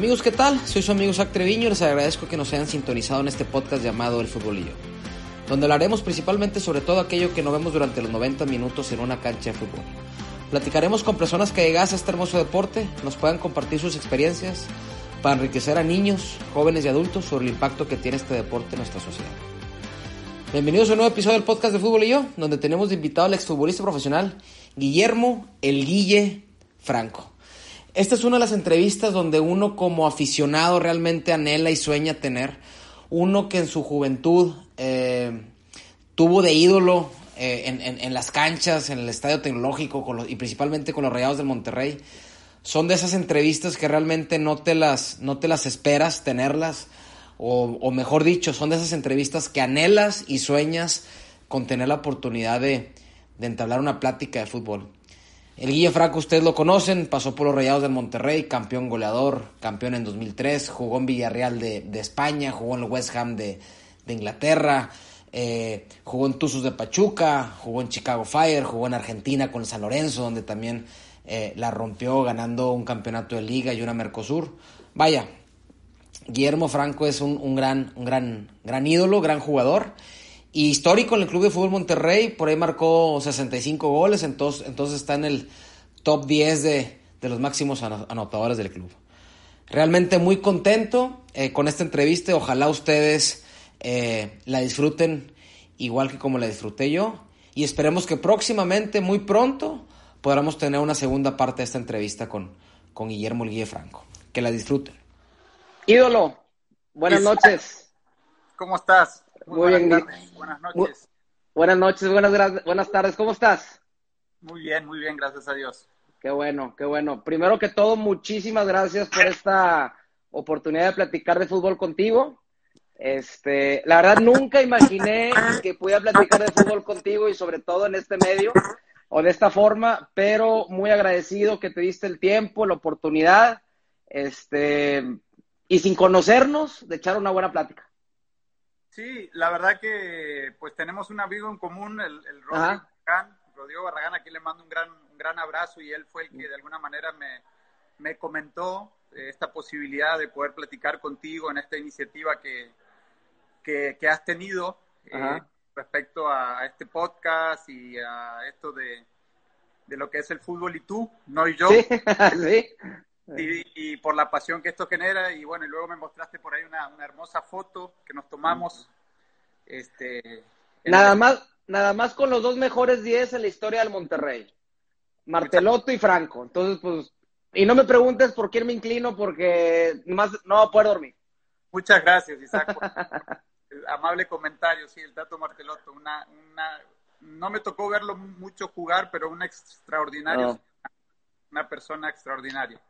Amigos, ¿qué tal? Soy su amigo Zach Treviño y les agradezco que nos hayan sintonizado en este podcast llamado El Futbolillo, donde hablaremos principalmente sobre todo aquello que no vemos durante los 90 minutos en una cancha de fútbol. Platicaremos con personas que llegadas a este hermoso deporte nos puedan compartir sus experiencias para enriquecer a niños, jóvenes y adultos sobre el impacto que tiene este deporte en nuestra sociedad. Bienvenidos a un nuevo episodio del podcast de Fútbol y yo, donde tenemos de invitado al exfutbolista profesional Guillermo El Franco. Esta es una de las entrevistas donde uno como aficionado realmente anhela y sueña tener. Uno que en su juventud eh, tuvo de ídolo eh, en, en, las canchas, en el estadio tecnológico y principalmente con los Rayados del Monterrey. Son de esas entrevistas que realmente no te las, no te las esperas tenerlas. O, o mejor dicho, son de esas entrevistas que anhelas y sueñas con tener la oportunidad de, de entablar una plática de fútbol. El Guille Franco, ustedes lo conocen, pasó por los Rayados del Monterrey, campeón goleador, campeón en 2003, jugó en Villarreal de, España, jugó en el West Ham de, Inglaterra, eh, jugó en Tuzos de Pachuca, jugó en Chicago Fire, jugó en Argentina con San Lorenzo, donde también eh, la rompió ganando un campeonato de liga y una Mercosur. Vaya, Guillermo Franco es un, un gran, un gran, gran ídolo, gran jugador. Y histórico en el Club de Fútbol Monterrey, por ahí marcó 65 goles, entonces, entonces está en el top 10 de, de los máximos anotadores del club. Realmente muy contento eh, con esta entrevista, ojalá ustedes eh, la disfruten igual que como la disfruté yo y esperemos que próximamente, muy pronto, podamos tener una segunda parte de esta entrevista con, con Guillermo Guille Franco. Que la disfruten. Ídolo, buenas noches. ¿Cómo estás? Muy, Muy buenas bien. Tardes. Buenas noches. Buenas noches, buenas, buenas tardes. ¿Cómo estás? Muy bien, muy bien, gracias a Dios. Qué bueno, qué bueno. Primero que todo, muchísimas gracias por esta oportunidad de platicar de fútbol contigo. Este, la verdad nunca imaginé que pudiera platicar de fútbol contigo y sobre todo en este medio o de esta forma, pero muy agradecido que te diste el tiempo, la oportunidad, este, y sin conocernos, de echar una buena plática. Sí, la verdad que pues tenemos un amigo en común, el, el Rodrigo Barragán. Rodrigo Barragán, aquí le mando un gran, un gran abrazo y él fue el que de alguna manera me, me comentó esta posibilidad de poder platicar contigo en esta iniciativa que, que, que has tenido eh, respecto a, a, este podcast y a esto de, de, lo que es el fútbol y tú, no y yo. Sí, sí. Y, y, por la pasión que esto genera y bueno y luego me mostraste por ahí una, una hermosa foto que nos tomamos este nada el... más nada más con los dos mejores 10 en la historia del Monterrey Martelotto y Franco. Entonces pues y no me preguntes por quién me inclino porque más no poder dormir. Muchas gracias Isaac amable comentario sí el dato Martelotto una, una no me tocó verlo mucho jugar pero un extraordinario no. una persona extraordinaria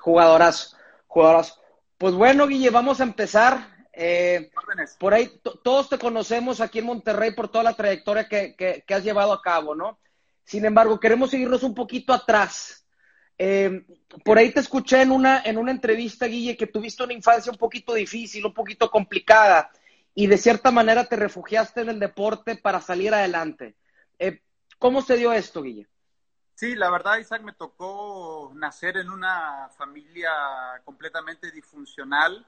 Jugadorazo, jugadorazo. Pues bueno, Guille, vamos a empezar. Eh, por ahí todos te conocemos aquí en Monterrey por toda la trayectoria que, que, que, has llevado a cabo, ¿no? Sin embargo, queremos seguirnos un poquito atrás. Eh, por ahí te escuché en una, en una entrevista, Guille, que tuviste una infancia un poquito difícil, un poquito complicada, y de cierta manera te refugiaste en el deporte para salir adelante. Eh, ¿Cómo se dio esto, Guille? Sí, la verdad, Isaac, me tocó nacer en una familia completamente disfuncional,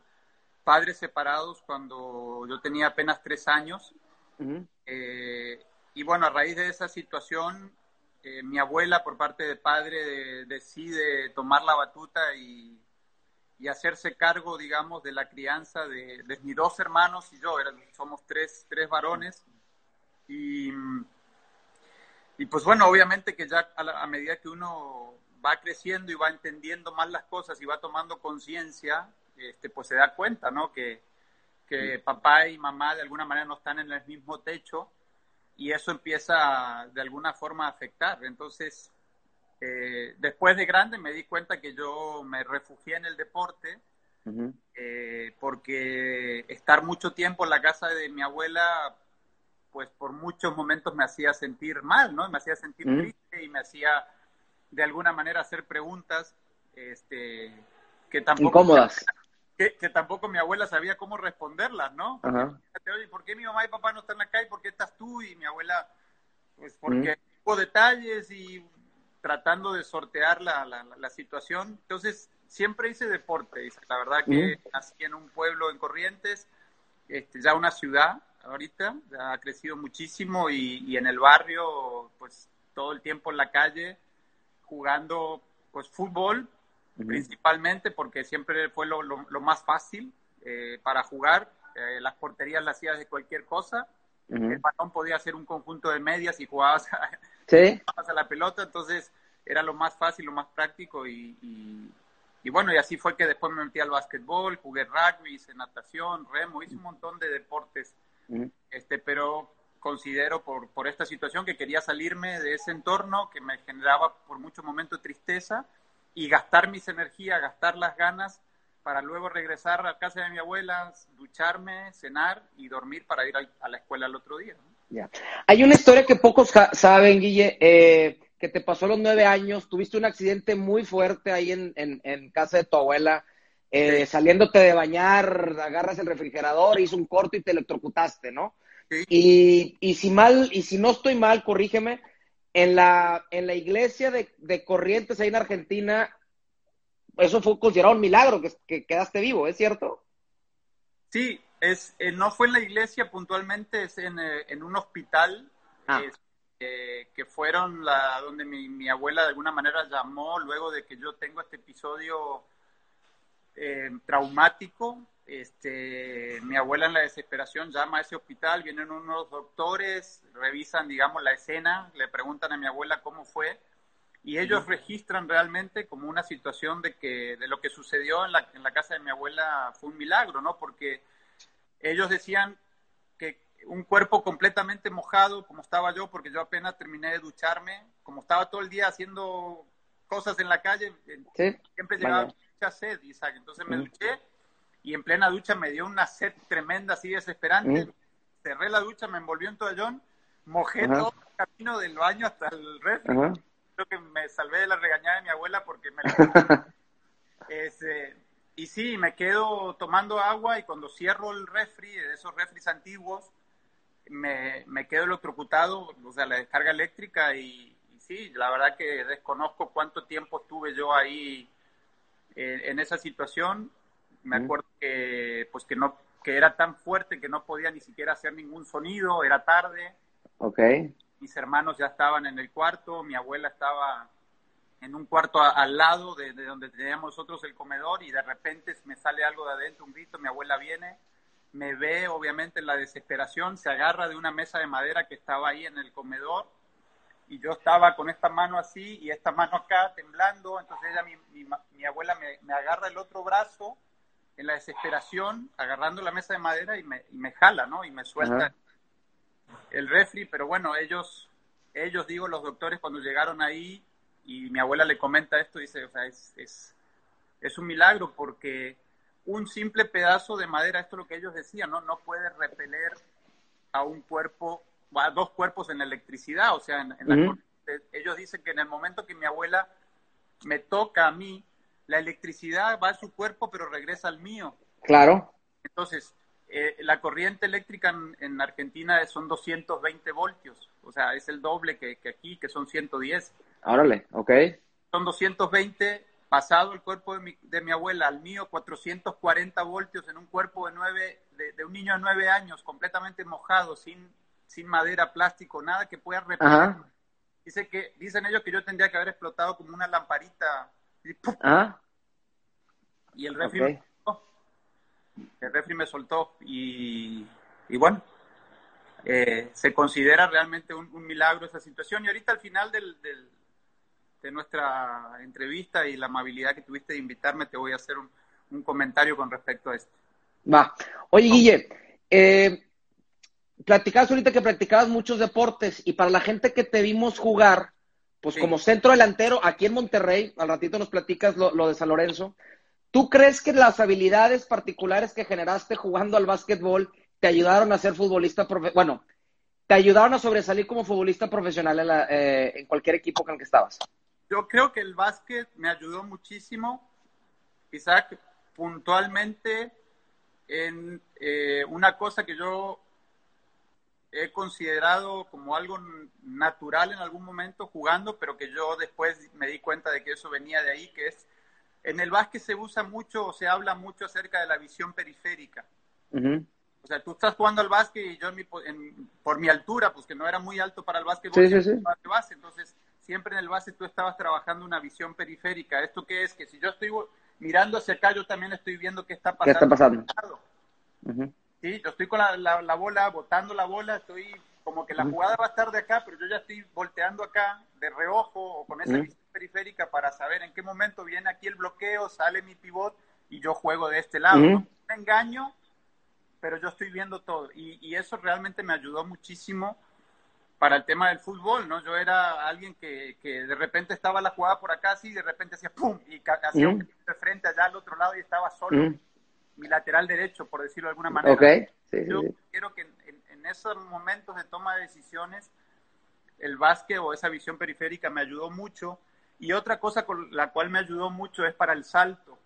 padres separados cuando yo tenía apenas tres años. Uh -huh. eh, y bueno, a raíz de esa situación, eh, mi abuela, por parte de padre, de, decide tomar la batuta y, y, hacerse cargo, digamos, de la crianza de, de mis dos hermanos y yo. Eran, somos tres, tres varones. Y y pues bueno, obviamente que ya a, la, a, medida que uno va creciendo y va entendiendo más las cosas y va tomando conciencia, este, pues se da cuenta, ¿no? Que, que papá y mamá de alguna manera no están en el mismo techo. y eso empieza de alguna forma a afectar. Entonces, eh, después de grande me di cuenta que yo me refugié en el deporte eh, porque estar mucho tiempo en la casa de mi abuela, pues por muchos momentos me hacía sentir mal, ¿no? Me hacía sentir triste y me hacía de alguna manera hacer preguntas este, que tampoco... Incómodas. Que, tampoco mi abuela sabía cómo responderlas, ¿no? Oye, ¿por qué mi mamá y papá no están acá y por qué estás tú? Y mi abuela, pues porque hubo detalles y tratando de sortear la, la, la situación. Entonces, siempre hice deporte. La verdad que nací en un pueblo en Corrientes, este, ya una ciudad ahorita, ha crecido muchísimo y, en el barrio, pues todo el tiempo en la calle, jugando pues fútbol, principalmente porque siempre fue lo, lo, más fácil eh, para jugar. Eh, las porterías las hacías de cualquier cosa. El balón podía ser un conjunto de medias y jugabas a, a la pelota, entonces era lo más fácil, lo más práctico y, y bueno, y así fue que después me metí al básquetbol, jugué rugby, hice natación, remo, hice un montón de deportes. Este, pero considero por, por esta situación que quería salirme de ese entorno que me generaba por muchos momentos tristeza y gastar mis energías, gastar las ganas para luego regresar a casa de mi abuela, ducharme, cenar y dormir para ir a, la escuela el otro día. Ya. Hay una historia que pocos saben, Guille. Eh, que te pasó a los nueve años, tuviste un accidente muy fuerte ahí en, en, casa de tu abuela, eh, saliéndote de bañar, agarras el refrigerador, hizo un corto y te electrocutaste, ¿no? Y, y, si mal, y si no estoy mal, corrígeme, en la, en la iglesia de, de Corrientes ahí en Argentina, eso fue considerado un milagro que, que quedaste vivo, ¿es cierto? Sí, es, eh, no fue en la iglesia puntualmente, es en, eh, en un hospital. Ah que fueron la, donde mi, abuela de alguna manera llamó luego de que yo tengo este episodio eh, traumático. Este, mi abuela en la desesperación llama a ese hospital, vienen unos doctores, revisan, digamos, la escena, le preguntan a mi abuela cómo fue y ellos registran realmente como una situación de que de lo que sucedió en la, en la casa de mi abuela fue un milagro, ¿no? Porque ellos decían un cuerpo completamente mojado, como estaba yo, porque yo apenas terminé de ducharme, como estaba todo el día haciendo cosas en la calle, siempre llegaba mucha sed, Isaac. Entonces me mm. duché y en plena ducha me dio una sed tremenda, así desesperante. Mm. Cerré la ducha, me envolvió en toallón, mojé todo el camino del baño hasta el refri. Creo que me salvé de la regañada de mi abuela porque me este, y sí, me quedo tomando agua y cuando cierro el refri, de esos refris antiguos, me, me quedo electrocutado, o sea, la descarga eléctrica y, sí, la verdad que desconozco cuánto tiempo estuve yo ahí eh, en esa situación. Me acuerdo que, pues que no, que era tan fuerte que no podía ni siquiera hacer ningún sonido, era tarde. Ok. Mis hermanos ya estaban en el cuarto, mi abuela estaba en un cuarto al lado de, de, donde teníamos nosotros el comedor y de repente me sale algo de adentro, un grito, mi abuela viene me ve obviamente en la desesperación, se agarra de una mesa de madera que estaba ahí en el comedor y yo estaba con esta mano así y esta mano acá temblando, entonces ella, mi, mi, abuela me, agarra el otro brazo en la desesperación, agarrando la mesa de madera y me, y me jala, ¿no? Y me suelta el refri, pero bueno, ellos, ellos digo, los doctores cuando llegaron ahí y mi abuela le comenta esto, dice, o sea, es, es, es un milagro porque un simple pedazo de madera, esto es lo que ellos decían, ¿no? No puede repeler a un cuerpo, a dos cuerpos en electricidad, o sea, en, ellos dicen que en el momento que mi abuela me toca a mí, la electricidad va a su cuerpo, pero regresa al mío. Claro. Entonces, eh, la corriente eléctrica en, Argentina son 220 voltios, o sea, es el doble que, que aquí, que son 110. Órale, ok. Son 220 pasado el cuerpo de mi, de mi abuela al mío, 440 voltios en un cuerpo de, nueve, de, un niño de nueve años, completamente mojado, sin, sin madera, plástico, nada que pueda repeler. Dice que, dicen ellos que yo tendría que haber explotado como una lamparita. Y, ah. y el refri me soltó. El refri me soltó. Y, y bueno, eh, se considera realmente un, milagro esa situación. Y ahorita al final del de nuestra entrevista y la amabilidad que tuviste de invitarme, te voy a hacer un, comentario con respecto a esto. Va. Oye, Guille, eh, platicabas ahorita que practicabas muchos deportes y para la gente que te vimos jugar, pues como centro delantero aquí en Monterrey, al ratito nos platicas lo, de San Lorenzo, ¿tú crees que las habilidades particulares que generaste jugando al básquetbol te ayudaron a ser futbolista? Bueno, te ayudaron a sobresalir como futbolista profesional en, eh, en cualquier equipo con el que estabas? Yo creo que el básquet me ayudó muchísimo, Isaac, puntualmente en eh, una cosa que yo he considerado como algo natural en algún momento jugando, pero que yo después me di cuenta de que eso venía de ahí, que es, en el básquet se usa mucho o se habla mucho acerca de la visión periférica. O sea, tú estás jugando al básquet y yo por mi altura, pues que no era muy alto para el básquet, base, entonces siempre en el base tú estabas trabajando una visión periférica. ¿Esto qué es? Que si yo estoy mirando hacia acá, yo también estoy viendo qué está pasando. ¿Qué está pasando? Sí, yo estoy con la, la, bola, botando la bola, estoy como que la jugada va a estar de acá, pero yo ya estoy volteando acá de reojo o con esa visión periférica para saber en qué momento viene aquí el bloqueo, sale mi pivot y yo juego de este lado. ¿no? Me engaño, pero yo estoy viendo todo. Y, y, eso realmente me ayudó muchísimo para el tema del fútbol, ¿no? Yo era alguien que, que de repente estaba la jugada por acá así, y de repente hacía ¡pum! y hacía un de frente allá al otro lado y estaba solo mi lateral derecho, por decirlo de alguna manera. Okay. Yo quiero que en, esos momentos de toma de decisiones, el básquet o esa visión periférica me ayudó mucho. Y otra cosa con la cual me ayudó mucho es para el salto.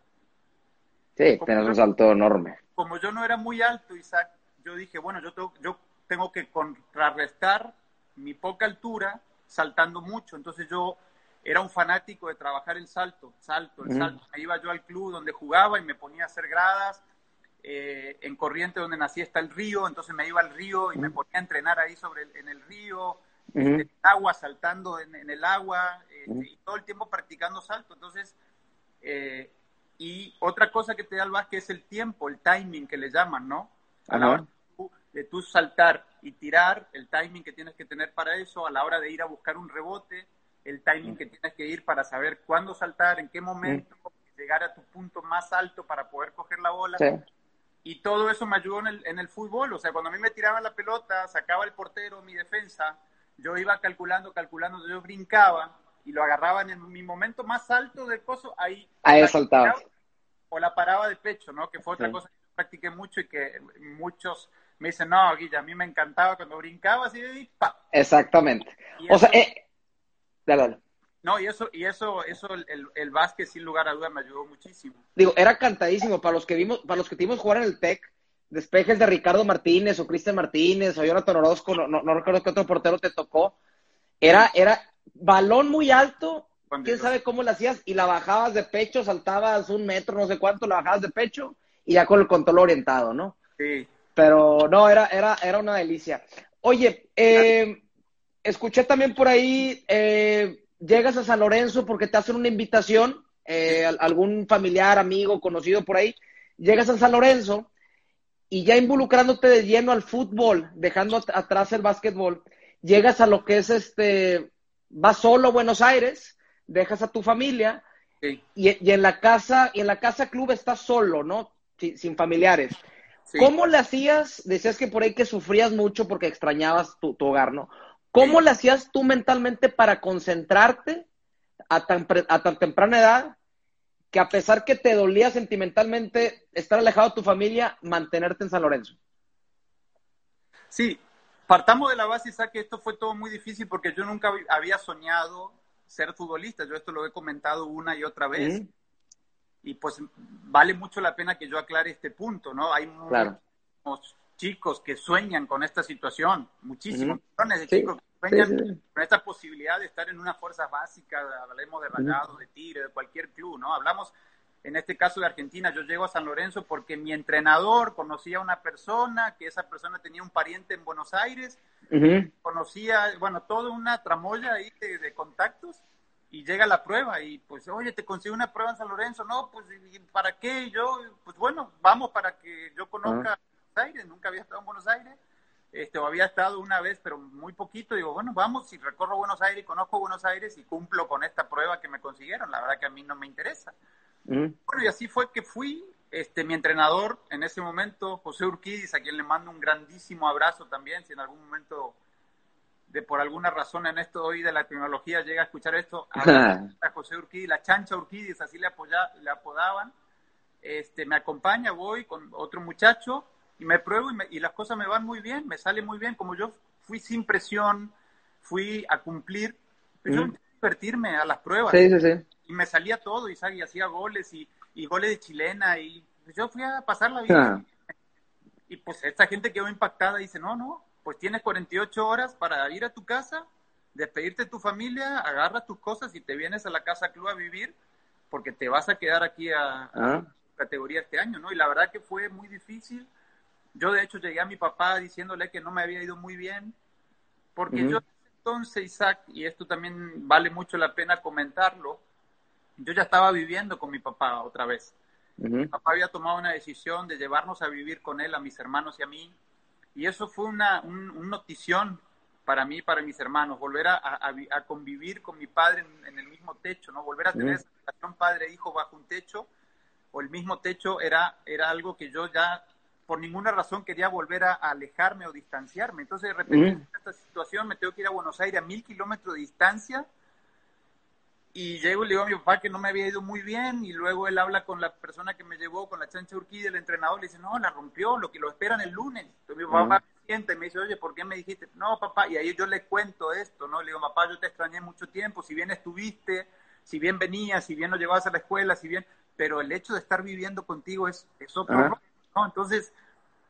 Sí, tienes un salto enorme. Como yo no era muy alto, Isaac, yo dije, bueno, yo tengo, yo tengo que contrarrestar mi poca altura saltando mucho. Entonces yo era un fanático de trabajar el salto, salto, el salto. Ahí iba yo al club donde jugaba y me ponía a hacer gradas. Eh, en Corriente, donde nací, está el río, entonces me iba al río y me ponía a entrenar ahí sobre en el río, en el agua, saltando en, el agua, este, y todo el tiempo practicando salto. Entonces, eh, y otra cosa que te da el básquet es el tiempo, el timing que le llaman, ¿no? A la hora de tú saltar y tirar, el timing que tienes que tener para eso, a la hora de ir a buscar un rebote, el timing que tienes que ir para saber cuándo saltar, en qué momento, llegar a tu punto más alto para poder coger la bola. Y todo eso me ayudó en el, en el fútbol. O sea, cuando a mí me tiraban la pelota, sacaba el portero, mi defensa, yo iba calculando, calculando, yo brincaba y lo agarraba en mi momento más alto del coso, ahí. Ahí saltaba. O la paraba de pecho, ¿no? Que fue otra cosa que practiqué mucho y que muchos me dicen, no, Guilla, a mí me encantaba cuando brincaba así de ¡pa! Exactamente. o sea, eh, no, y eso, y eso, eso el, el básquet sin lugar a duda me ayudó muchísimo. Digo, era cantadísimo para los que vimos, para los que tuvimos jugar en el TEC, despejes de Ricardo Martínez o Cristian Martínez o Jonathan Orozco, no, no, recuerdo qué otro portero te tocó. Era, era balón muy alto, quién sabe cómo lo hacías, y la bajabas de pecho, saltabas un metro, no sé cuánto, la bajabas de pecho, y ya con el control orientado, ¿no? Sí. Pero no, era, era, era una delicia. Oye, eh, escuché también por ahí, eh, llegas a San Lorenzo porque te hacen una invitación, eh, algún familiar, amigo, conocido por ahí, llegas a San Lorenzo y ya involucrándote de lleno al fútbol, dejando atrás el básquetbol, llegas a lo que es este, vas solo a Buenos Aires, dejas a tu familia y, en la casa, y en la casa club estás solo, ¿no? sin familiares. ¿Cómo le hacías? Decías que por ahí que sufrías mucho porque extrañabas tu hogar, ¿no? ¿Cómo le hacías tú mentalmente para concentrarte a tan, a tan temprana edad que a pesar que te dolía sentimentalmente estar alejado de tu familia, mantenerte en San Lorenzo? Sí, partamos de la base, Isaac, que esto fue todo muy difícil porque yo nunca había soñado ser futbolista. Yo esto lo he comentado una y otra vez. Y pues vale mucho la pena que yo aclare este punto, ¿no? Hay claro chicos que sueñan con esta situación, muchísimos millones de chicos que sueñan con esta posibilidad de estar en una fuerza básica, hablemos de rayado, de tiro, de cualquier club, ¿no? Hablamos, en este caso de Argentina, yo llego a San Lorenzo porque mi entrenador conocía a una persona, que esa persona tenía un pariente en Buenos Aires, conocía, bueno, toda una tramoya ahí de, contactos, y llega la prueba y pues, oye, te consigo una prueba en San Lorenzo, no, pues, ¿para qué? Yo, pues bueno, vamos para que yo conozca Aires, nunca había estado en Buenos Aires, este, o había estado una vez, pero muy poquito. Digo, bueno, vamos, si recorro Buenos Aires conozco Buenos Aires y cumplo con esta prueba que me consiguieron, la verdad que a mí no me interesa. Bueno, y así fue que fui este, mi entrenador en ese momento, José Urquidis, a quien le mando un grandísimo abrazo también, si en algún momento de por alguna razón en esto hoy de la tecnología llega a escuchar esto, a José Urquidis, la chancha Urquidis, así le, apoya, le apodaban, este, me acompaña, voy con otro muchacho y me pruebo y, las cosas me van muy bien, me sale muy bien, como yo fui sin presión, fui a cumplir, pero yo divertirme a las pruebas. Y me salía todo, y, y hacía goles y, y, goles de chilena, y yo fui a pasar la vida. Ah. Y pues esta gente quedó impactada y dice, no, no, pues tienes 48 horas para ir a tu casa, despedirte de tu familia, agarra tus cosas y te vienes a la casa club a vivir, porque te vas a quedar aquí a, ah. categoría este año, ¿no? Y la verdad que fue muy difícil. Yo de hecho llegué a mi papá diciéndole que no me había ido muy bien, porque yo entonces, Isaac, y esto también vale mucho la pena comentarlo, yo ya estaba viviendo con mi papá otra vez. Mi papá había tomado una decisión de llevarnos a vivir con él, a mis hermanos y a mí, y eso fue una un, notición para mí y para mis hermanos, volver a, a, convivir con mi padre en, el mismo techo, ¿no? Volver a tener esa relación padre-hijo bajo un techo, o el mismo techo era, era algo que yo ya por ninguna razón quería volver a, alejarme o distanciarme. Entonces, de repente, en esta situación me tengo que ir a Buenos Aires a mil kilómetros de distancia. Y llego y le digo a mi papá que no me había ido muy bien. Y luego él habla con la persona que me llevó, con la chancha Urquí, el entrenador. Le dice, no, la rompió, lo que lo esperan el lunes. Entonces, mi papá me siente y me dice, oye, ¿por qué me dijiste? No, papá. Y ahí yo le cuento esto, ¿no? Le digo, papá, yo te extrañé mucho tiempo. Si bien estuviste, si bien venías, si bien lo llevabas a la escuela, si bien. Pero el hecho de estar viviendo contigo es, es otro. Entonces,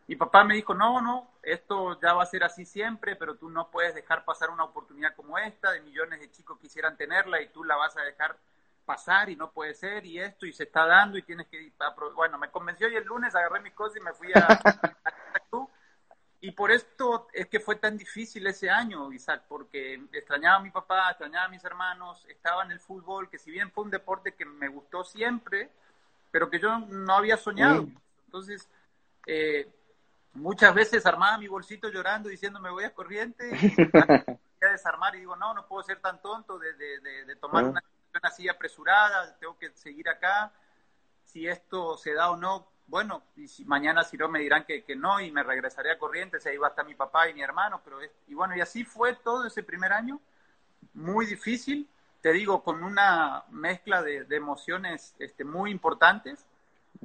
mi papá me dijo, no, no, esto ya va a ser así siempre, pero tú no puedes dejar pasar una oportunidad como esta, de millones de chicos quisieran tenerla y tú la vas a dejar pasar y no puede ser y esto y se está dando y tienes que bueno me convenció y el lunes agarré mis cosas y me fui a y por esto es que fue tan difícil ese año Isaac porque extrañaba a mi papá extrañaba a mis hermanos estaba en el fútbol que si bien fue un deporte que me gustó siempre pero que yo no había soñado. Entonces eh, muchas veces armaba mi bolsito llorando diciendo me voy a corriente y a desarmar y digo no, no puedo ser tan tonto de, de, tomar una decisión así apresurada, tengo que seguir acá, si esto se da o no, bueno, y si mañana si no me dirán que, que no y me regresaré a Corrientes, ahí va a estar mi papá y mi hermano, pero y bueno, y así fue todo ese primer año, muy difícil, te digo, con una mezcla de, de emociones este, muy importantes,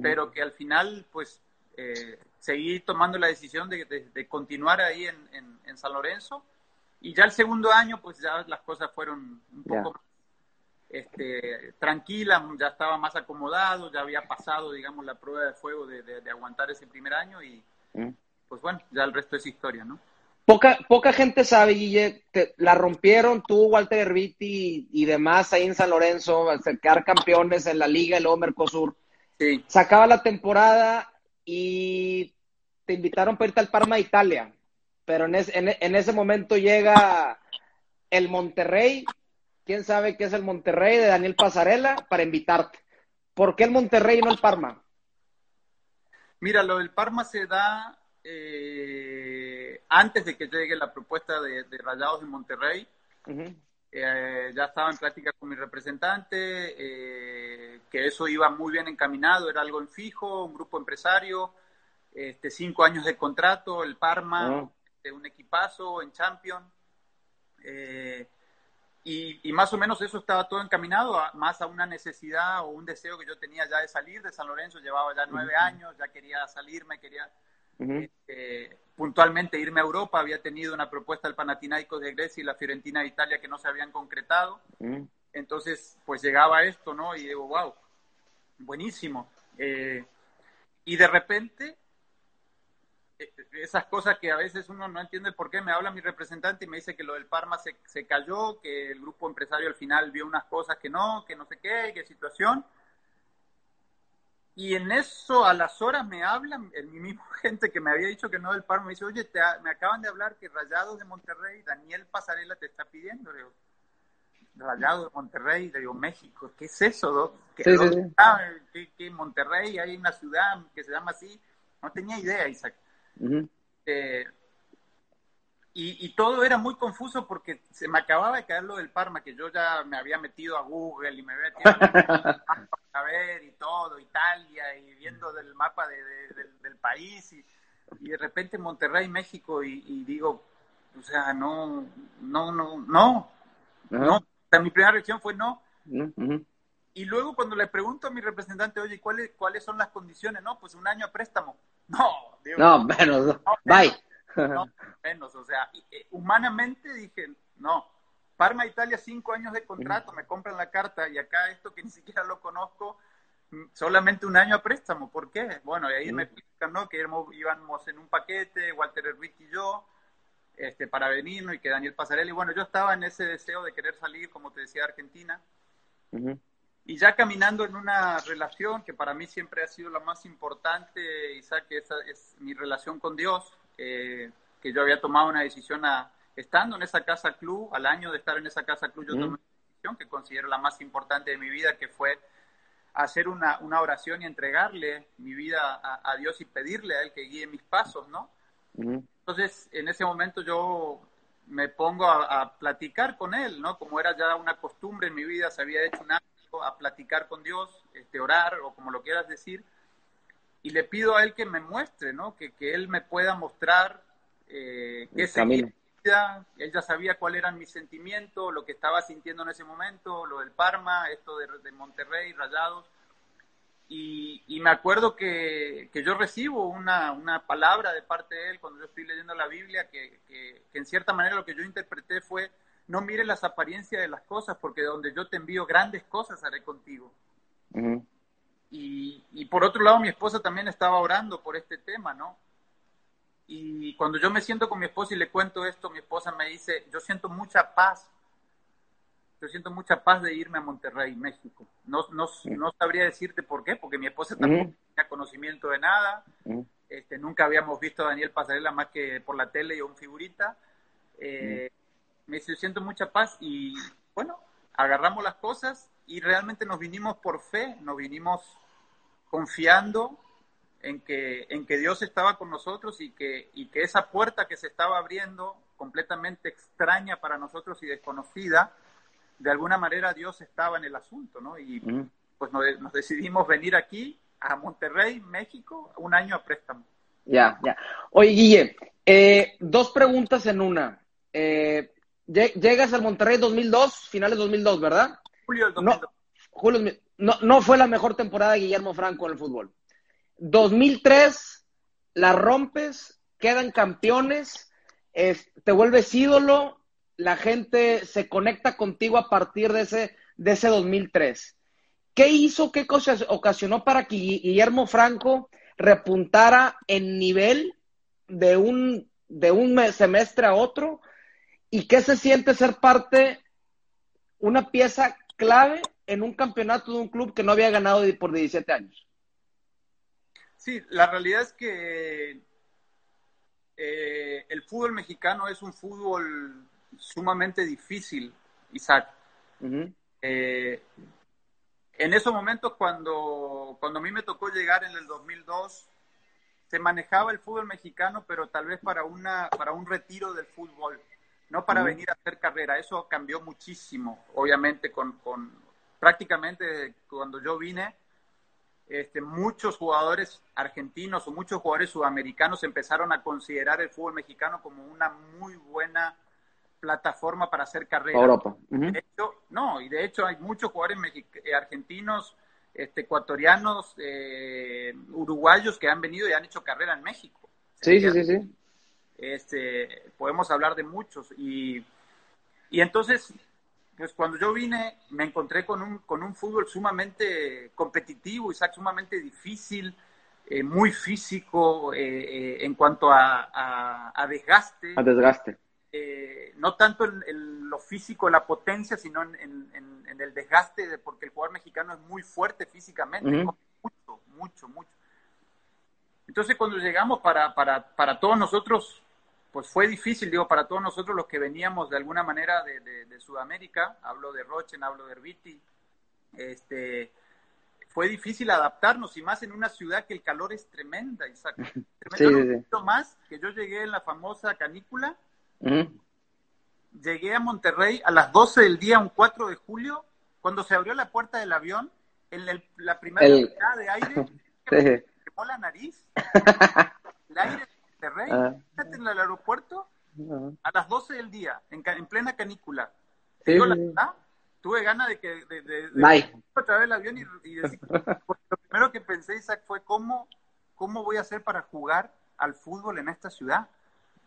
pero que al final, pues, eh, seguí tomando la decisión de, continuar ahí en, en, San Lorenzo. Y ya el segundo año, pues ya las cosas fueron un poco más este, tranquilas, ya estaba más acomodado, ya había pasado, digamos, la prueba de fuego de, aguantar ese primer año y mm. pues bueno, ya el resto es historia, ¿no? Poca, poca gente sabe, Guille, la rompieron tú, Walter Herbiti y, demás ahí en San Lorenzo, al quedar campeones en la Liga, el luego Mercosur. Sí. Sacaba la temporada y te invitaron para irte al Parma de Italia, pero en, en, ese momento llega el Monterrey, quién sabe qué es el Monterrey de Daniel Pasarela, para invitarte. ¿Por qué el Monterrey y no el Parma? Mira, lo del Parma se da eh, antes de que llegue la propuesta de, Rayados de Monterrey. Eh, ya estaba en plática con mi representante, eh, que eso iba muy bien encaminado, era algo en fijo, un grupo empresario, este, cinco años de contrato, el Parma, oh. este, un equipazo en Champions. Eh, y, más o menos eso estaba todo encaminado, más a una necesidad o un deseo que yo tenía ya de salir de San Lorenzo, llevaba ya nueve años, ya quería salirme, quería este, puntualmente irme a Europa, había tenido una propuesta del Panathinaikos de Grecia y la Fiorentina de Italia que no se habían concretado. Entonces, pues llegaba esto, ¿no? Y digo, wow, buenísimo. Eh, y de repente, eh, esas cosas que a veces uno no entiende por qué, me habla mi representante y me dice que lo del Parma se, se cayó, que el grupo empresario al final vio unas cosas que no, que no sé qué, qué situación. Y en eso, a las horas me hablan, el mismo gente que me había dicho que no del Parma, me dice, oye, me acaban de hablar que Rayados de Monterrey, Daniel Pasarela te está pidiendo. Le digo, Rayados de Monterrey, le digo, México, ¿qué es eso? ¿Qué, sí, Monterrey? Hay una ciudad que se llama así. No tenía idea, Isaac. Eh, y, todo era muy confuso porque se me acababa de caer lo del Parma, que yo ya me había metido a Google y me había metido a ver y todo, Italia, y viendo del mapa del, país, y, de repente Monterrey, México, y, digo, o sea, no, no, no, no, no. O sea, mi primera reacción fue no. Y luego cuando le pregunto a mi representante, oye, ¿cuáles, ¿cuáles son las condiciones? No, pues un año a préstamo. No, digo, no, menos, no, bye. No, menos, o sea, eh, humanamente dije, no, Parma Italia, cinco años de contrato, me compran la carta y acá esto que ni siquiera lo conozco, mm, solamente un año a préstamo, ¿por qué? Bueno, y ahí me explican, ¿no? Que íbamos en un paquete, Walter Erwin y yo, este, para venirnos y que Daniel Pasarelli, bueno, yo estaba en ese deseo de querer salir, como te decía, Argentina. Y ya caminando en una relación que para mí siempre ha sido la más importante, Isaac, esa es mi relación con Dios, eh, que yo había tomado una decisión a, estando en esa casa club, al año de estar en esa casa club, yo tomé una decisión que considero la más importante de mi vida, que fue hacer una, una oración y entregarle mi vida a, Dios y pedirle a Él que guíe mis pasos, ¿no? Entonces, en ese momento yo me pongo a, platicar con Él, ¿no? Como era ya una costumbre en mi vida, se había hecho un acto a platicar con Dios, este, orar o como lo quieras decir, y le pido a Él que me muestre, ¿no? Que, que Él me pueda mostrar eh, qué seguir él ya sabía cuál eran mis sentimientos, lo que estaba sintiendo en ese momento, lo del Parma, esto de, Monterrey, Rayados. Y, me acuerdo que, yo recibo una, palabra de parte de él cuando yo estoy leyendo la Biblia, que, en cierta manera lo que yo interpreté fue, no mires las apariencias de las cosas, porque donde yo te envío grandes cosas haré contigo. Y, y por otro lado, mi esposa también estaba orando por este tema, ¿no? Y cuando yo me siento con mi esposa y le cuento esto, mi esposa me dice, yo siento mucha paz. Yo siento mucha paz de irme a Monterrey, México. No, no, no sabría decirte por qué, porque mi esposa tampoco tenía conocimiento de nada. este, nunca habíamos visto a Daniel Pasarela más que por la tele y un figurita. Eh, me dice, yo siento mucha paz y bueno, agarramos las cosas y realmente nos vinimos por fe, nos vinimos confiando en que, en que Dios estaba con nosotros y que, y que esa puerta que se estaba abriendo, completamente extraña para nosotros y desconocida, de alguna manera Dios estaba en el asunto, ¿no? Y pues nos, decidimos venir aquí, a Monterrey, México, un año a préstamo. Ya, ya. Oye, Guille, eh, dos preguntas en una. Eh, llegas al Monterrey 2002, finales 2002, ¿verdad? Julio del 2002. No, julio, no, no fue la mejor temporada de Guillermo Franco en el fútbol. 2003 la rompes, quedan campeones, te vuelves ídolo, la gente se conecta contigo a partir de ese, de ese 2003. ¿Qué hizo, qué cosas ocasionó para que Guillermo Franco repuntara en nivel de un, de un semestre a otro? ¿Y qué se siente ser parte, una pieza clave en un campeonato de un club que no había ganado por 17 años? Sí, la realidad es que eh, el fútbol mexicano es un fútbol sumamente difícil, Isaac. Eh, en esos momentos, cuando, cuando a mí me tocó llegar en el 2002, se manejaba el fútbol mexicano, pero tal vez para, una, para un retiro del fútbol, no para venir a hacer carrera. Eso cambió muchísimo, obviamente, con, con prácticamente cuando yo vine este, muchos jugadores argentinos o muchos jugadores sudamericanos empezaron a considerar el fútbol mexicano como una muy buena plataforma para hacer carrera. Europa. de hecho, no, y de hecho hay muchos jugadores eh, argentinos, este, ecuatorianos, eh, uruguayos que han venido y han hecho carrera en México. Sí, sí, sí, sí. Este, podemos hablar de muchos. Y, y entonces pues cuando yo vine me encontré con un, con un fútbol sumamente competitivo, y sumamente difícil, eh, muy físico eh, eh, en cuanto a, a, desgaste. A desgaste. no tanto en, lo físico, la potencia, sino en, en, el desgaste, de, porque el jugador mexicano es muy fuerte físicamente, mucho, mucho, mucho. Entonces cuando llegamos para, para, para todos nosotros pues fue difícil, digo, para todos nosotros los que veníamos de alguna manera de, Sudamérica, hablo de Rochen, hablo de Herbiti, este, fue difícil adaptarnos y más en una ciudad que el calor es tremenda, Isaac. Tremendo, más que yo llegué en la famosa canícula. Llegué a Monterrey a las 12 del día, un 4 de julio, cuando se abrió la puerta del avión, en la primera el... de aire, me quemó la nariz. el aire Monterrey, ah. en el aeropuerto, a las 12 del día, en, en plena canícula. Digo la verdad, tuve ganas de que de, de, de el avión y, decir, lo primero que pensé, Isaac, fue cómo, cómo voy a hacer para jugar al fútbol en esta ciudad.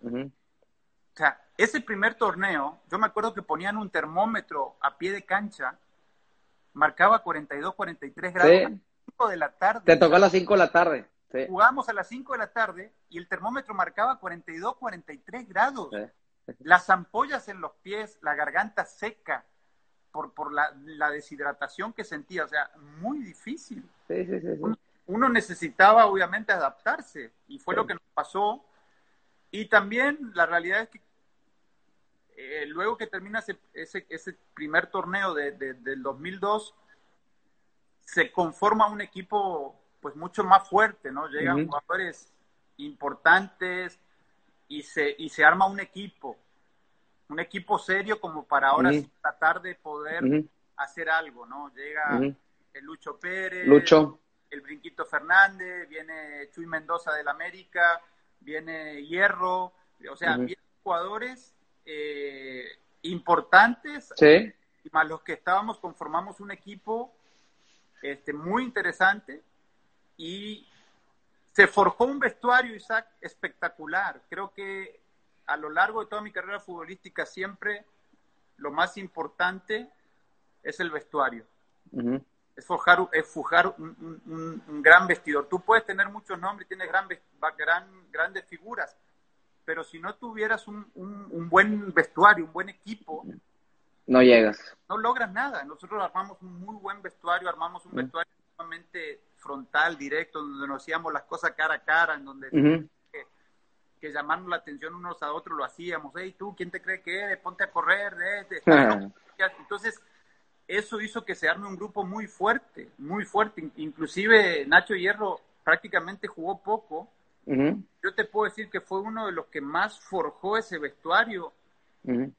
O sea, ese primer torneo, yo me acuerdo que ponían un termómetro a pie de cancha, marcaba 42, 43 grados a las 5 de la tarde. Te tocó a las 5 de la tarde. Sí. Jugábamos a las 5 de la tarde y el termómetro marcaba 42, 43 grados. Las ampollas en los pies, la garganta seca por, por la, deshidratación que sentía, o sea, muy difícil. uno, necesitaba obviamente adaptarse y fue lo que nos pasó. Y también la realidad es que eh, luego que termina ese, ese, primer torneo de, del 2002, se conforma un equipo pues mucho más fuerte, ¿no? Llegan jugadores importantes y se, y se arma un equipo, un equipo serio como para ahora tratar de poder hacer algo, ¿no? Llega el Lucho Pérez, Lucho. el Brinquito Fernández, viene Chuy Mendoza del América, viene Hierro, o sea, vienen jugadores eh, importantes, sí. y más los que estábamos conformamos un equipo este, muy interesante y se forjó un vestuario, Isaac, espectacular. Creo que a lo largo de toda mi carrera futbolística siempre lo más importante es el vestuario. Es forjar, es forjar un, gran vestidor. Tú puedes tener muchos nombres, tienes gran, gran, grandes figuras, pero si no tuvieras un, un, buen vestuario, un buen equipo, no llegas. No logras nada. Nosotros armamos un muy buen vestuario, armamos un vestuario sumamente frontal, directo, donde nos hacíamos las cosas cara a cara, en donde que, que, llamarnos la atención unos a otros lo hacíamos. Hey, tú, ¿quién te cree que eres? Ponte a correr de este. Entonces, eso hizo que se arme un grupo muy fuerte, muy fuerte. Inclusive Nacho Hierro prácticamente jugó poco, yo te puedo decir que fue uno de los que más forjó ese vestuario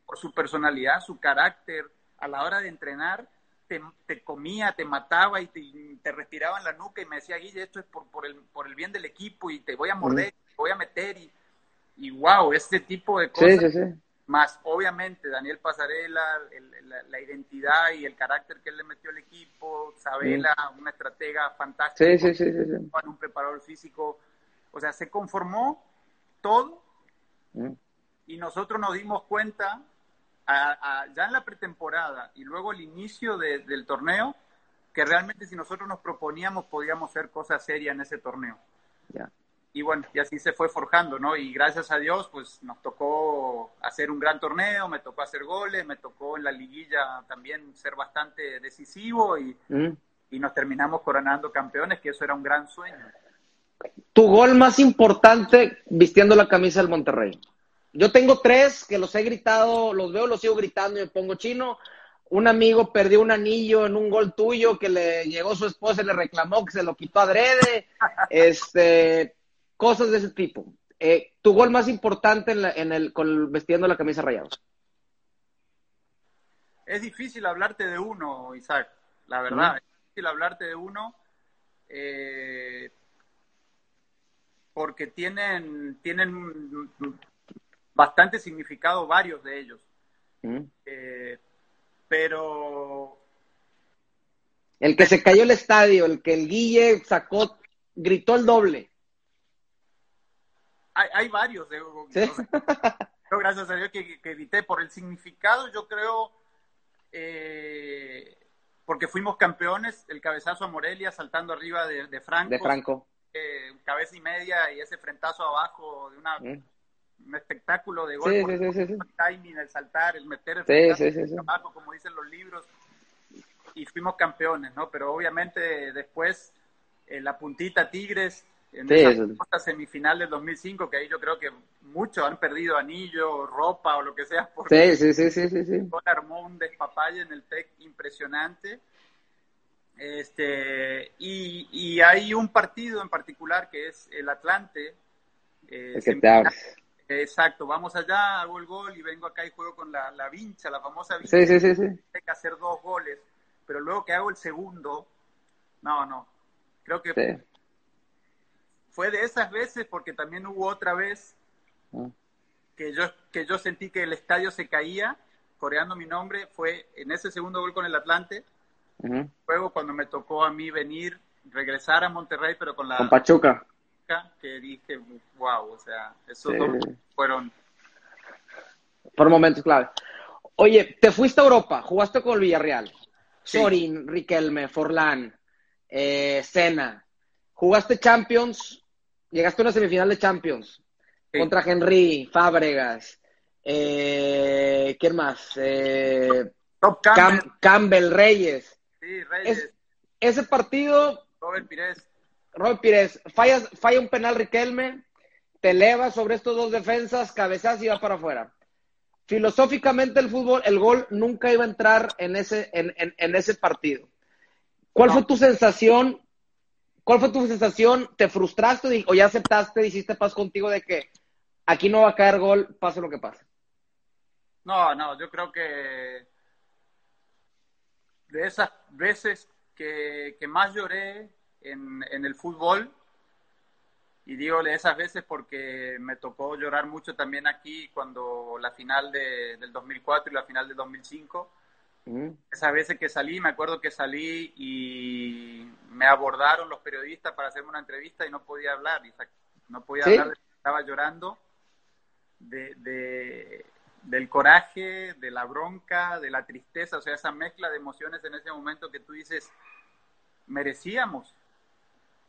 por su personalidad, su carácter. A la hora de entrenar, te, comía, te mataba y te, respiraba en la nuca y me decía, Guille, esto es por, por, el, por el bien del equipo y te voy a morder, te voy a meter. Y, y wow, este tipo de cosas. Más, obviamente, Daniel Pasarela, la, identidad y el carácter que él le metió al equipo, Sabela, una estratega fantástica, sí, un preparador físico o sea, se conformó todo mm. y nosotros nos dimos cuenta ya en la pretemporada y luego el inicio del torneo que realmente si nosotros nos proponíamos podíamos hacer cosas serias en ese torneo. Y bueno, y así se fue forjando, ¿no? Y gracias a Dios, pues nos tocó hacer un gran torneo, me tocó hacer goles, me tocó en la liguilla también ser bastante decisivo y, mm. y nos terminamos coronando campeones, que eso era un gran sueño tu gol más importante vistiendo la camisa del Monterrey. Yo tengo tres que los he gritado, los veo, los sigo gritando y me pongo chino. Un amigo perdió un anillo en un gol tuyo que le llegó su esposa y le reclamó que se lo quitó adrede. Este, cosas de ese tipo. Eh, tu gol más importante en, el, con vestiendo la camisa rayados. Es difícil hablarte de uno, Isaac, la verdad. Es difícil hablarte de uno. Eh, porque tienen, tienen bastante significado varios de ellos. Mm. Eh, pero... El que se cayó el estadio, el que el Guille sacó, gritó el doble. Hay, varios, de, gracias a Dios que, grité por el significado, yo creo, eh, porque fuimos campeones, el cabezazo a Morelia saltando arriba de Franco. De Franco cabeza y media y ese frentazo abajo de una, un espectáculo de gol. el timing, el saltar, el meter el abajo, como dicen los libros. Y fuimos campeones, ¿no? Pero obviamente después eh, la puntita Tigres en esa semifinal del 2005, que ahí yo creo que muchos han perdido anillo, ropa o lo que sea. Porque sí, sí, sí, sí, sí, armó un despapalle en el TEC impresionante. Este, y, hay un partido en particular que es el Atlante. Eh, Exacto, vamos allá, hago el gol y vengo acá y juego con la, la vincha, la famosa vincha. Sí, sí, sí, sí. Hay que hacer dos goles, pero luego que hago el segundo, no, no. Creo que Sí. fue de esas veces porque también hubo otra vez Mm. que yo, que yo sentí que el estadio se caía, coreando mi nombre, fue en ese segundo gol con el Atlante, luego cuando me tocó a mí venir, regresar a Monterrey, pero con la Con Pachuca. Que dije, wow, o sea, esos Sí. dos fueron Por momentos clave. Oye, te fuiste a Europa, jugaste con el Villarreal. Sí. Sorin, Riquelme, Forlán, eh, Sena. Jugaste Champions, llegaste a una semifinal de Champions Sí. contra Henry, Fábregas. Eh, ¿Quién más? Eh, Top Cam- Campbell, Campbell, Reyes. sí, Reyes, Es- ese partido, Robert Pires, Robert Pires, falla, falla un penal Riquelme, te eleva sobre estos dos defensas, cabezas y va para afuera. Filosóficamente el fútbol, el gol nunca iba a entrar en ese, en, en- en ese partido. ¿Cuál No. fue tu sensación? ¿Cuál fue tu sensación? ¿Te frustraste o ya aceptaste, hiciste paz contigo de que aquí no va a caer gol, pase lo que pase? No, no, yo creo que de esas veces que, que más lloré en, en el fútbol, y digo esas veces porque me tocó llorar mucho también aquí cuando la final de- del 2004 y la final del 2005, Ujú. esas veces que salí, me acuerdo que salí y me abordaron los periodistas para hacerme una entrevista y no podía hablar, no podía ¿Sí? hablar, estaba llorando de, de- del coraje, de la bronca, de la tristeza, o sea, esa mezcla de emociones en ese momento que tú dices, merecíamos,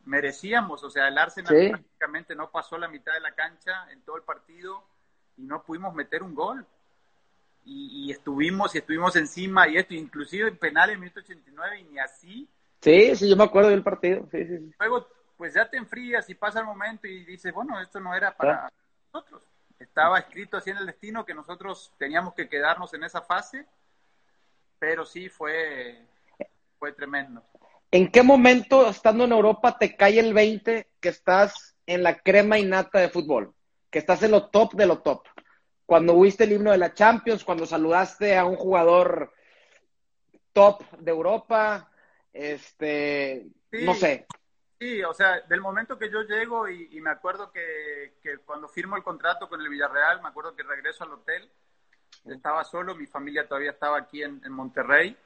merecíamos, o sea, el Arsenal Sí. prácticamente no pasó la mitad de la cancha en todo el partido y no pudimos meter un gol. Y, y estuvimos y estuvimos encima y esto, inclusive en penales en minuto 89 y ni así. Sí, sí, yo me acuerdo del partido. Sí, sí. Luego, pues ya te enfrías y pasa el momento y dices, bueno, esto no era para nosotros. Estaba escrito así en el destino que nosotros teníamos que quedarnos en esa fase, pero sí fue, fue tremendo. ¿En qué momento, estando en Europa, te cae el 20 que estás en la crema innata de fútbol? Que estás en lo top de lo top. Cuando huiste el himno de la Champions, cuando saludaste a un jugador top de Europa, este, Sí. no sé. Sí, o sea, del momento que yo llego y, y me acuerdo que, que cuando firmo el contrato con el Villarreal, me acuerdo que regreso al hotel, estaba solo, mi familia todavía estaba aquí en, en Monterrey,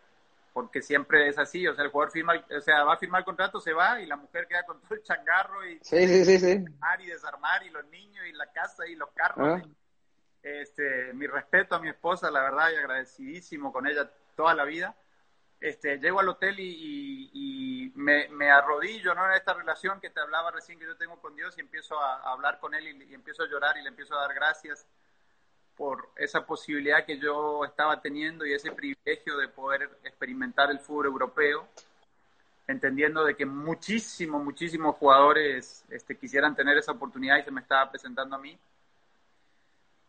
porque siempre es así, o sea, el jugador firma, o sea, va a firmar el contrato, se va y la mujer queda con todo el changarro y Sí, sí, sí, sí. armar y desarmar y los niños y la casa y los carros. Ah. Este, mi respeto a mi esposa, la verdad, y agradecidísimo con ella toda la vida. Este, llego al hotel y, y- y me, me arrodillo ¿no? en esta relación que te hablaba recién que yo tengo con Dios y empiezo a, a hablar con Él y, y empiezo a llorar y le empiezo a dar gracias por esa posibilidad que yo estaba teniendo y ese privilegio de poder experimentar el fútbol europeo, entendiendo de que muchísimos, muchísimos jugadores este, quisieran tener esa oportunidad y se me estaba presentando a mí.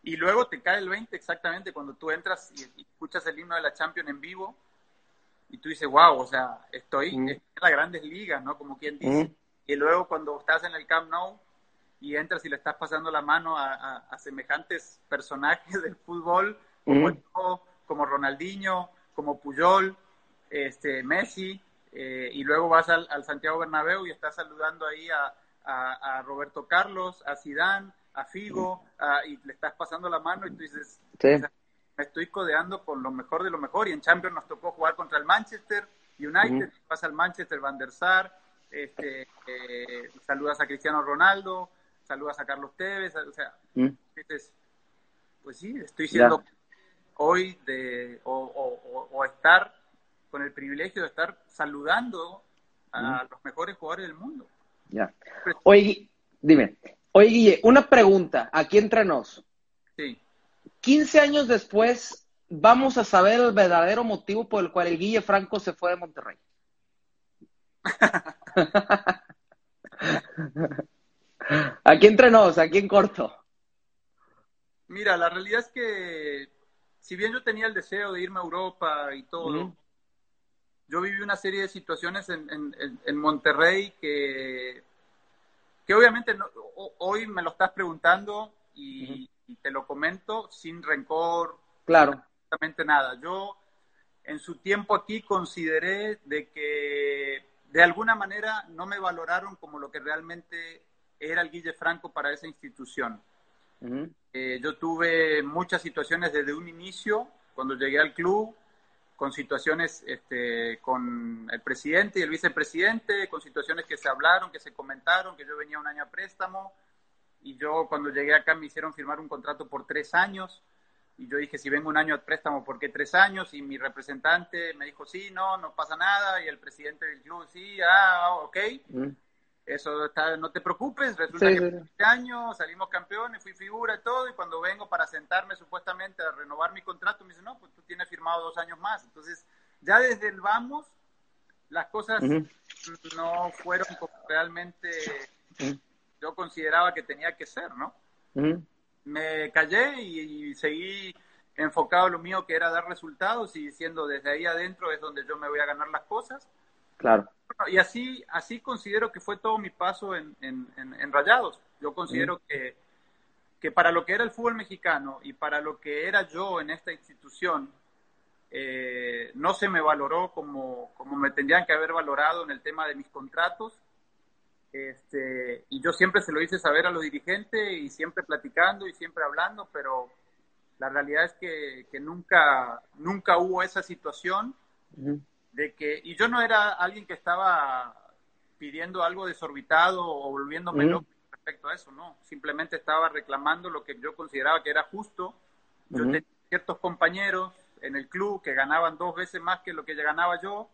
Y luego te cae el 20 exactamente cuando tú entras y, y escuchas el himno de la Champions en vivo y tú dices, wow, o sea, estoy Mm. en las grandes ligas, ¿no? Como quien dice. Mm. Y luego cuando estás en el Camp Nou y entras y le estás pasando la mano a, a- a semejantes personajes del fútbol, como, como Ronaldinho, como Puyol, este, Messi, eh, y luego vas al, al Santiago Bernabéu y estás saludando ahí a, a- Roberto Carlos, a Zidane, a Figo, y le estás pasando la mano y tú dices, Sí. me estoy codeando con lo mejor de lo mejor. Y en Champions nos tocó jugar contra el Manchester United, Ujú. pasa al Manchester Van der Sar, este, eh, saludas a Cristiano Ronaldo, saludas a Carlos Tevez, o sea, Mm. dices, pues sí, estoy Ya. siendo hoy de, o, o- o- estar con el privilegio de estar saludando a los mejores jugadores del mundo. Ya. Oye, Gui- dime. Oye, Guille, una pregunta, aquí entre nos. Sí. 15 años después, vamos a saber el verdadero motivo por el cual el Guille Franco se fue de Monterrey. aquí entre nos, aquí en corto. Mira, la realidad es que si bien yo tenía el deseo de irme a Europa y todo, yo viví una serie de situaciones en, en- en- Monterrey que, que obviamente no- hoy me lo estás preguntando y, y te lo comento sin rencor, claro, absolutamente nada. Yo en su tiempo aquí consideré de que de alguna manera no me valoraron como lo que realmente era el Guille Franco para esa institución. Eh, yo tuve muchas situaciones desde un inicio, cuando llegué al club, con situaciones este, con el presidente y el vicepresidente, con situaciones que se hablaron, que se comentaron, que yo venía un año a préstamo y yo cuando llegué acá me hicieron firmar un contrato por tres años y yo dije, si vengo un año a préstamo, ¿por qué tres años? Y mi representante me dijo, sí, no, no pasa nada. Y el presidente del club, sí, ah, ok. Eso está, no te preocupes. Resulta que este año salimos campeones, fui figura y todo. Y cuando vengo para sentarme supuestamente a renovar mi contrato, me dice, no, pues tú tienes firmado dos años más. Entonces, ya desde el vamos, las cosas no fueron como realmente yo consideraba que tenía que ser, ¿no? me callé y, seguí enfocado en lo mío que era dar resultados y diciendo desde ahí adentro es donde yo me voy a ganar las cosas. Claro. Y así, así considero que fue todo mi paso en, en, Rayados. Yo considero que, que para lo que era el fútbol mexicano y para lo que era yo en esta institución, eh, no se me valoró como, como me tendrían que haber valorado en el tema de mis contratos este, y yo siempre se lo hice saber a los dirigentes y siempre platicando y siempre hablando, pero la realidad es que, que nunca, nunca hubo esa situación de que, y yo no era alguien que estaba pidiendo algo desorbitado o volviéndome loco respecto a eso, no, simplemente estaba reclamando lo que yo consideraba que era justo. Yo tenía ciertos compañeros en el club que ganaban dos veces más que lo que ganaba yo,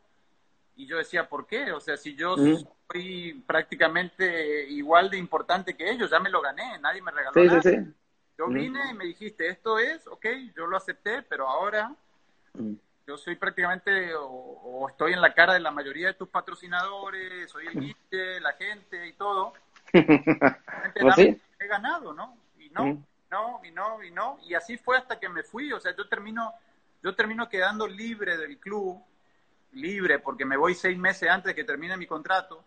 y yo decía, ¿por qué? O sea, si yo soy prácticamente igual de importante que ellos, ya me lo gané, nadie me regaló nada. Yo vine y me dijiste, esto es, ok, yo lo acepté, pero ahora yo soy prácticamente, o, estoy en la cara de la mayoría de tus patrocinadores, soy el guiste, la gente y todo. pues He ganado, ¿no? Y no, no, y no, y no. Y así fue hasta que me fui. O sea, yo termino, yo termino quedando libre del club libre porque me voy seis meses antes de que termine mi contrato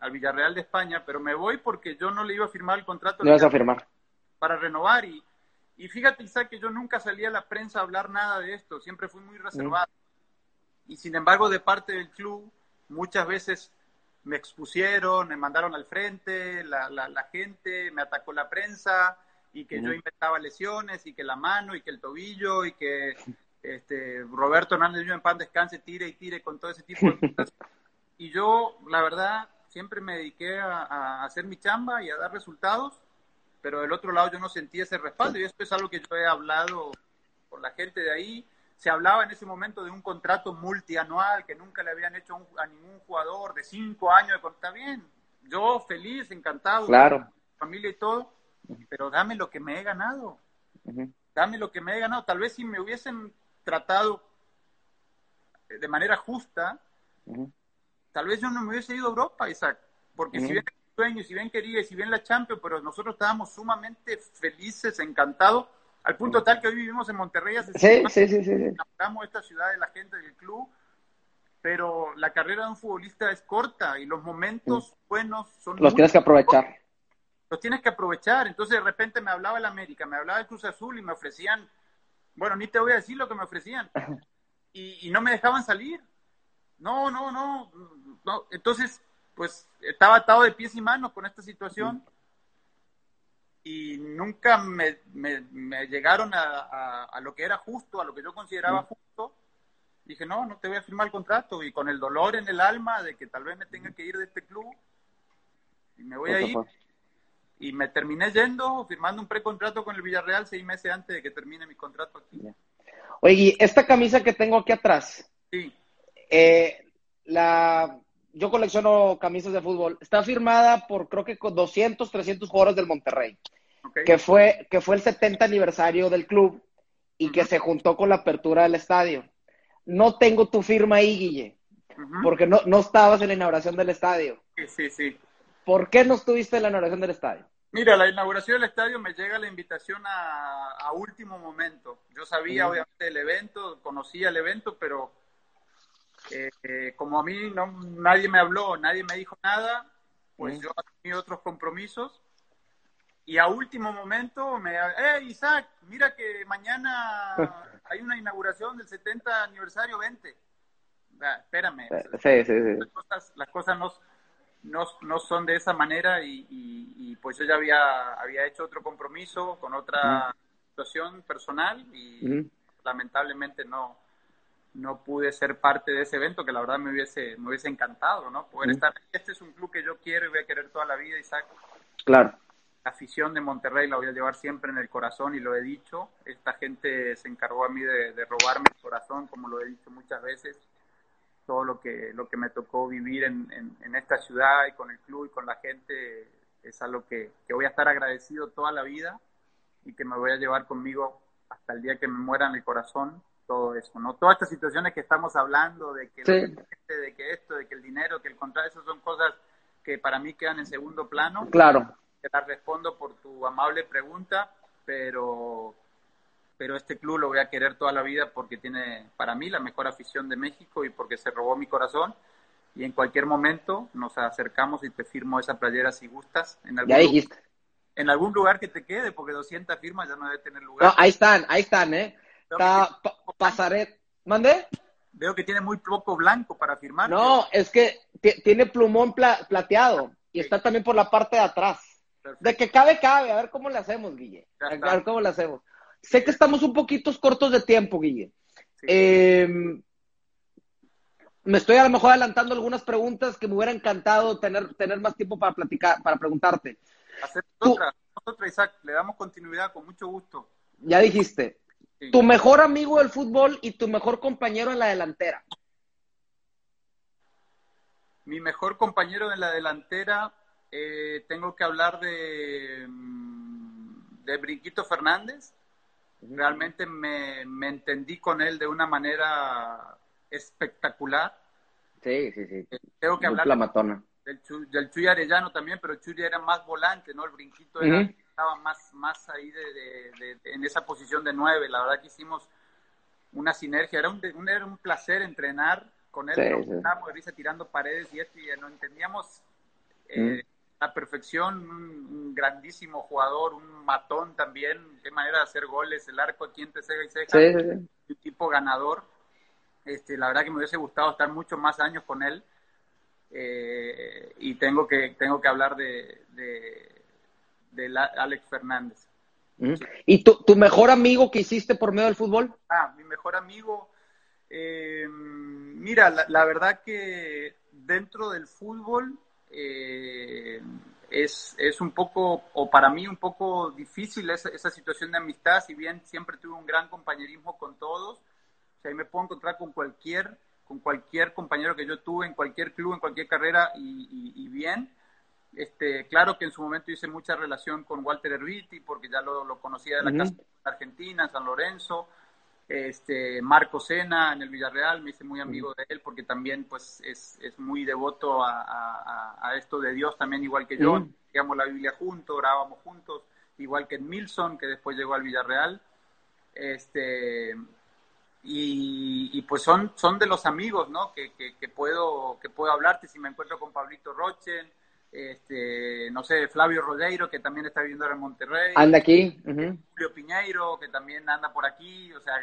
al Villarreal de España, pero me voy porque yo no le iba a firmar el contrato. No vas a firmar. Para renovar y, y fíjate, Isaac, que yo nunca salí a la prensa a hablar nada de esto, siempre fui muy reservado. Y sin embargo, de parte del club, muchas veces me expusieron, me mandaron al frente, la, la, gente, me atacó la prensa y que yo inventaba lesiones y que la mano y que el tobillo y que este, Roberto Hernández en pan descanse, tire y tire con todo ese tipo de cosas. Y yo, la verdad, siempre me dediqué a, hacer mi chamba y a dar resultados, pero del otro lado yo no sentí ese respaldo y esto es algo que yo he hablado con la gente de ahí. Se hablaba en ese momento de un contrato multianual que nunca le habían hecho a ningún jugador de cinco años. De, está bien, yo feliz, encantado, claro. familia y todo, pero dame lo que me he ganado. Dame lo que me he ganado. Tal vez si me hubiesen tratado de manera justa, tal vez yo no me hubiese ido a Europa, Isaac, porque si bien sueño, si bien quería, si bien la Champions, pero nosotros estábamos sumamente felices, encantados, al punto tal que hoy vivimos en Monterrey, hace sí, sí, sí, sí, enamoramos esta ciudad de la gente del club, pero la carrera de un futbolista es corta y los momentos buenos son... Los tienes que aprovechar. Los tienes que aprovechar. Entonces de repente me hablaba el América, me hablaba el Cruz Azul y me ofrecían bueno, ni te voy a decir lo que me ofrecían. Y, no me dejaban salir. No, no, no, no. Entonces, pues estaba atado de pies y manos con esta situación. Y nunca me, llegaron a, lo que era justo, a lo que yo consideraba justo. Dije, no, no te voy a firmar el contrato. Y con el dolor en el alma de que tal vez me tenga que ir de este club, y me voy a ir y me terminé yendo, firmando un precontrato con el Villarreal seis meses antes de que termine mi contrato aquí. Oye, esta camisa que tengo aquí atrás, sí. Eh, la, yo colecciono camisas de fútbol, está firmada por creo que con 200, 300 jugadores del Monterrey, que, fue, que fue el 70 aniversario del club y que se juntó con la apertura del estadio. No tengo tu firma ahí, Guille, porque no, no estabas en la inauguración del estadio. Sí, sí, sí. ¿Por qué no estuviste en la inauguración del estadio? Mira, la inauguración del estadio me llega la invitación a, último momento. Yo sabía, obviamente, el evento, conocía el evento, pero eh, eh, como a mí no, nadie me habló, nadie me dijo nada, pues yo asumí otros compromisos y a último momento me, eh, Isaac, mira que mañana hay una inauguración del 70 aniversario 20. espérame. Sí, sí, sí. Las cosas, las cosas no, no, no, son de esa manera y, y, pues yo ya había, había hecho otro compromiso con otra situación personal y lamentablemente no, no pude ser parte de ese evento que la verdad me hubiese, me hubiese encantado, ¿no? Poder estar. Este es un club que yo quiero y voy a querer toda la vida, Isaac. Claro. La afición de Monterrey la voy a llevar siempre en el corazón y lo he dicho. Esta gente se encargó a mí de, de robarme el corazón, como lo he dicho muchas veces. Todo lo que, lo que me tocó vivir en, en, en esta ciudad y con el club y con la gente es algo que, que voy a estar agradecido toda la vida y que me voy a llevar conmigo hasta el día que me muera en el corazón todo eso, ¿no? Todas estas situaciones que estamos hablando, de que, de que esto, de que el dinero, que el contrato, esas son cosas que para mí quedan en segundo plano. Claro. Te las respondo por tu amable pregunta, pero, pero este club lo voy a querer toda la vida porque tiene para mí la mejor afición de México y porque se robó mi corazón. Y en cualquier momento nos acercamos y te firmo esa playera si gustas. En algún ya dijiste. En algún lugar que te quede, porque 200 firmas ya no debe tener lugar. No, ahí están, ahí están, ¿eh? Está Pasaret. ¿Mande? Veo que tiene muy poco blanco para firmar. No, es que tiene plumón plateado y está también por la parte de atrás. De que cabe, cabe. A ver cómo le hacemos, Guille. A ver cómo le hacemos. Sé que estamos un poquito cortos de tiempo, Guille. Eh, me estoy a lo mejor adelantando algunas preguntas que me hubiera encantado tener, tener más tiempo para platicar, para preguntarte. Hacer otra, otra, Isaac. Le damos continuidad con mucho gusto. Ya dijiste. Tu mejor amigo del fútbol y tu mejor compañero en la delantera. Mi mejor compañero en la delantera, eh, tengo que hablar de, mm, de Brinquito Fernández. Realmente me, me, entendí con él de una manera espectacular. Sí, sí, sí. Eh, tengo que hablar del, del, Chuy Arellano también, pero Chuy era más volante, ¿no? El Brinquito era estaba más, más ahí de, en esa posición de nueve. La verdad que hicimos una sinergia. Era un, un era un placer entrenar con él. Sí, Estábamos de risa tirando paredes y esto, y no entendíamos eh, la perfección. Un, grandísimo jugador, un matón también. Qué manera de hacer goles, el arco aquí entre ceja y ceja. Un tipo ganador. Este, la verdad que me hubiese gustado estar muchos más años con él. Eh, y tengo que, tengo que hablar de de Alex Fernández. ¿Y tu, tu, mejor amigo que hiciste por medio del fútbol? Ah, mi mejor amigo. Eh, mira, la, verdad que dentro del fútbol eh, es, es, un poco, o para mí un poco difícil esa, esa, situación de amistad, si bien siempre tuve un gran compañerismo con todos, o sea, me puedo encontrar con cualquier, con cualquier compañero que yo tuve en cualquier club, en cualquier carrera y, y bien. Este, claro que en su momento hice mucha relación con Walter Erviti, porque ya lo, lo conocía de la casa de Argentina, San Lorenzo. Este, Marco Sena en el Villarreal, me hice muy amigo de él porque también pues es, es muy devoto a, a, a, esto de Dios también igual que yo, digamos la Biblia juntos, grabamos juntos, igual que en Milson que después llegó al Villarreal. Este, y, y, pues son, son de los amigos ¿no? que, que, que, puedo, que puedo hablarte si me encuentro con Pablito Rochen, este, no sé, Flavio Rodeiro, que también está viviendo ahora en Monterrey. Anda aquí. Julio Piñeiro, que también anda por aquí, o sea,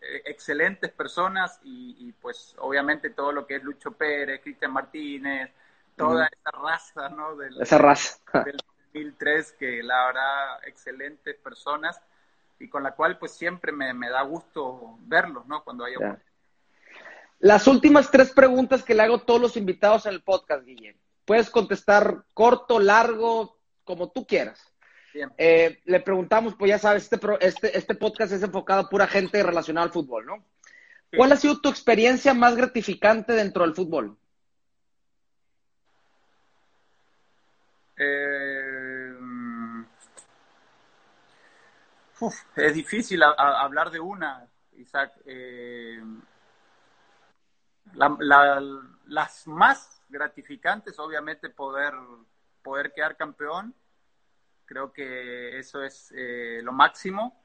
eh, excelentes personas y, pues obviamente todo lo que es Lucho Pérez, Cristian Martínez, toda esa raza, ¿no? Del, esa raza. del 2003, que la verdad, excelentes personas y con la cual pues siempre me, me da gusto verlos, ¿no? Cuando. Las últimas tres preguntas que le hago a todos los invitados en el podcast, Guillermo. Puedes contestar corto, largo, como tú quieras. Eh, le preguntamos, pues ya sabes, este, este, este podcast es enfocado a pura gente relacionada al fútbol, ¿no? ¿Cuál ha sido tu experiencia más gratificante dentro del fútbol? Eh, es difícil hablar de una, Isaac. Eh, las más gratificantes, obviamente poder, poder quedar campeón, creo que eso es eh, lo máximo,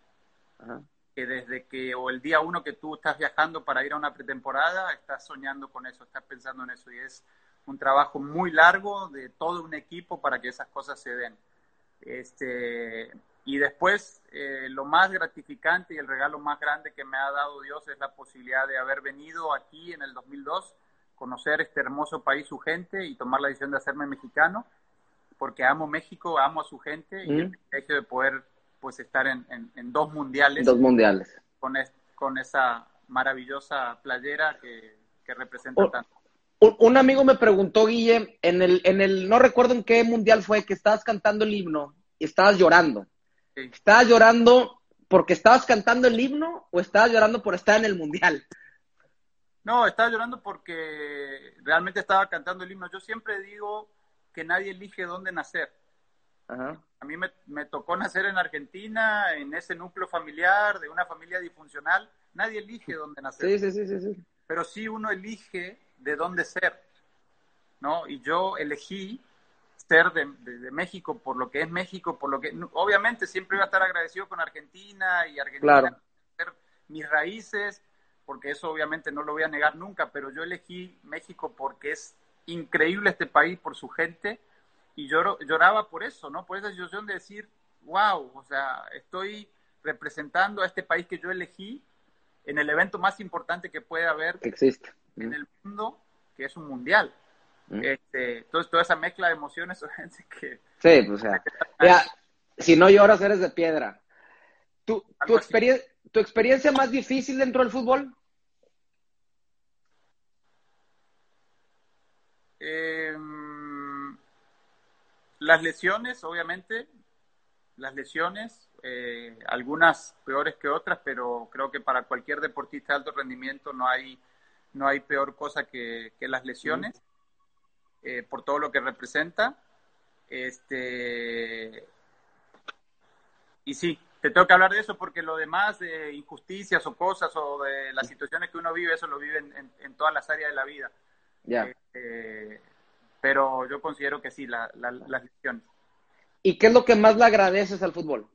que desde que, o el día uno que tú estás viajando para ir a una pretemporada, estás soñando con eso, estás pensando en eso, y es un trabajo muy largo de todo un equipo para que esas cosas se den. Este, y después, eh, lo más gratificante y el regalo más grande que me ha dado Dios es la posibilidad de haber venido aquí en el 2002, conocer este hermoso país, su gente y tomar la decisión de hacerme mexicano, porque amo México, amo a su gente y el privilegio de poder pues estar en, dos mundiales. Dos mundiales. Con, con esa maravillosa playera que, representa tanto. Un, amigo me preguntó, Guille, en el, en el, no recuerdo en qué mundial fue, que estabas cantando el himno y estabas llorando. ¿Estabas llorando porque estabas cantando el himno o estabas llorando por estar en el mundial? No, estaba llorando porque realmente estaba cantando el himno. Yo siempre digo que nadie elige dónde nacer. A mí me, me, tocó nacer en Argentina, en ese núcleo familiar, de una familia disfuncional. Nadie elige dónde nacer. Sí, sí, sí, sí. Pero sí uno elige de dónde ser. ¿no? Y yo elegí ser de, México por lo que es México, por lo que obviamente siempre iba a estar agradecido con Argentina y Argentina claro. mis raíces, porque eso obviamente no lo voy a negar nunca, pero yo elegí México porque es increíble este país por su gente y lloraba por eso, ¿no? Por esa situación de decir, wow, o sea, estoy representando a este país que yo elegí en el evento más importante que puede haber existe en el mundo, que es un mundial. Este, entonces, toda esa mezcla de emociones, que... Sí, pues, o sea, si no lloras, eres de piedra. ¿Tu, tu, ¿Tu experiencia más difícil dentro del fútbol? Em, las lesiones, obviamente, las lesiones, eh, algunas peores que otras, pero creo que para cualquier deportista de alto rendimiento no hay, no hay peor cosa que, las lesiones, eh, por todo lo que representa. Este, y sí, te tengo que hablar de eso porque lo demás de injusticias o cosas o de las situaciones que uno vive, eso lo vive en todas las áreas de la vida. Eh, pero yo considero que sí, la, las lesiones. ¿Y qué es lo que más le agradeces al fútbol?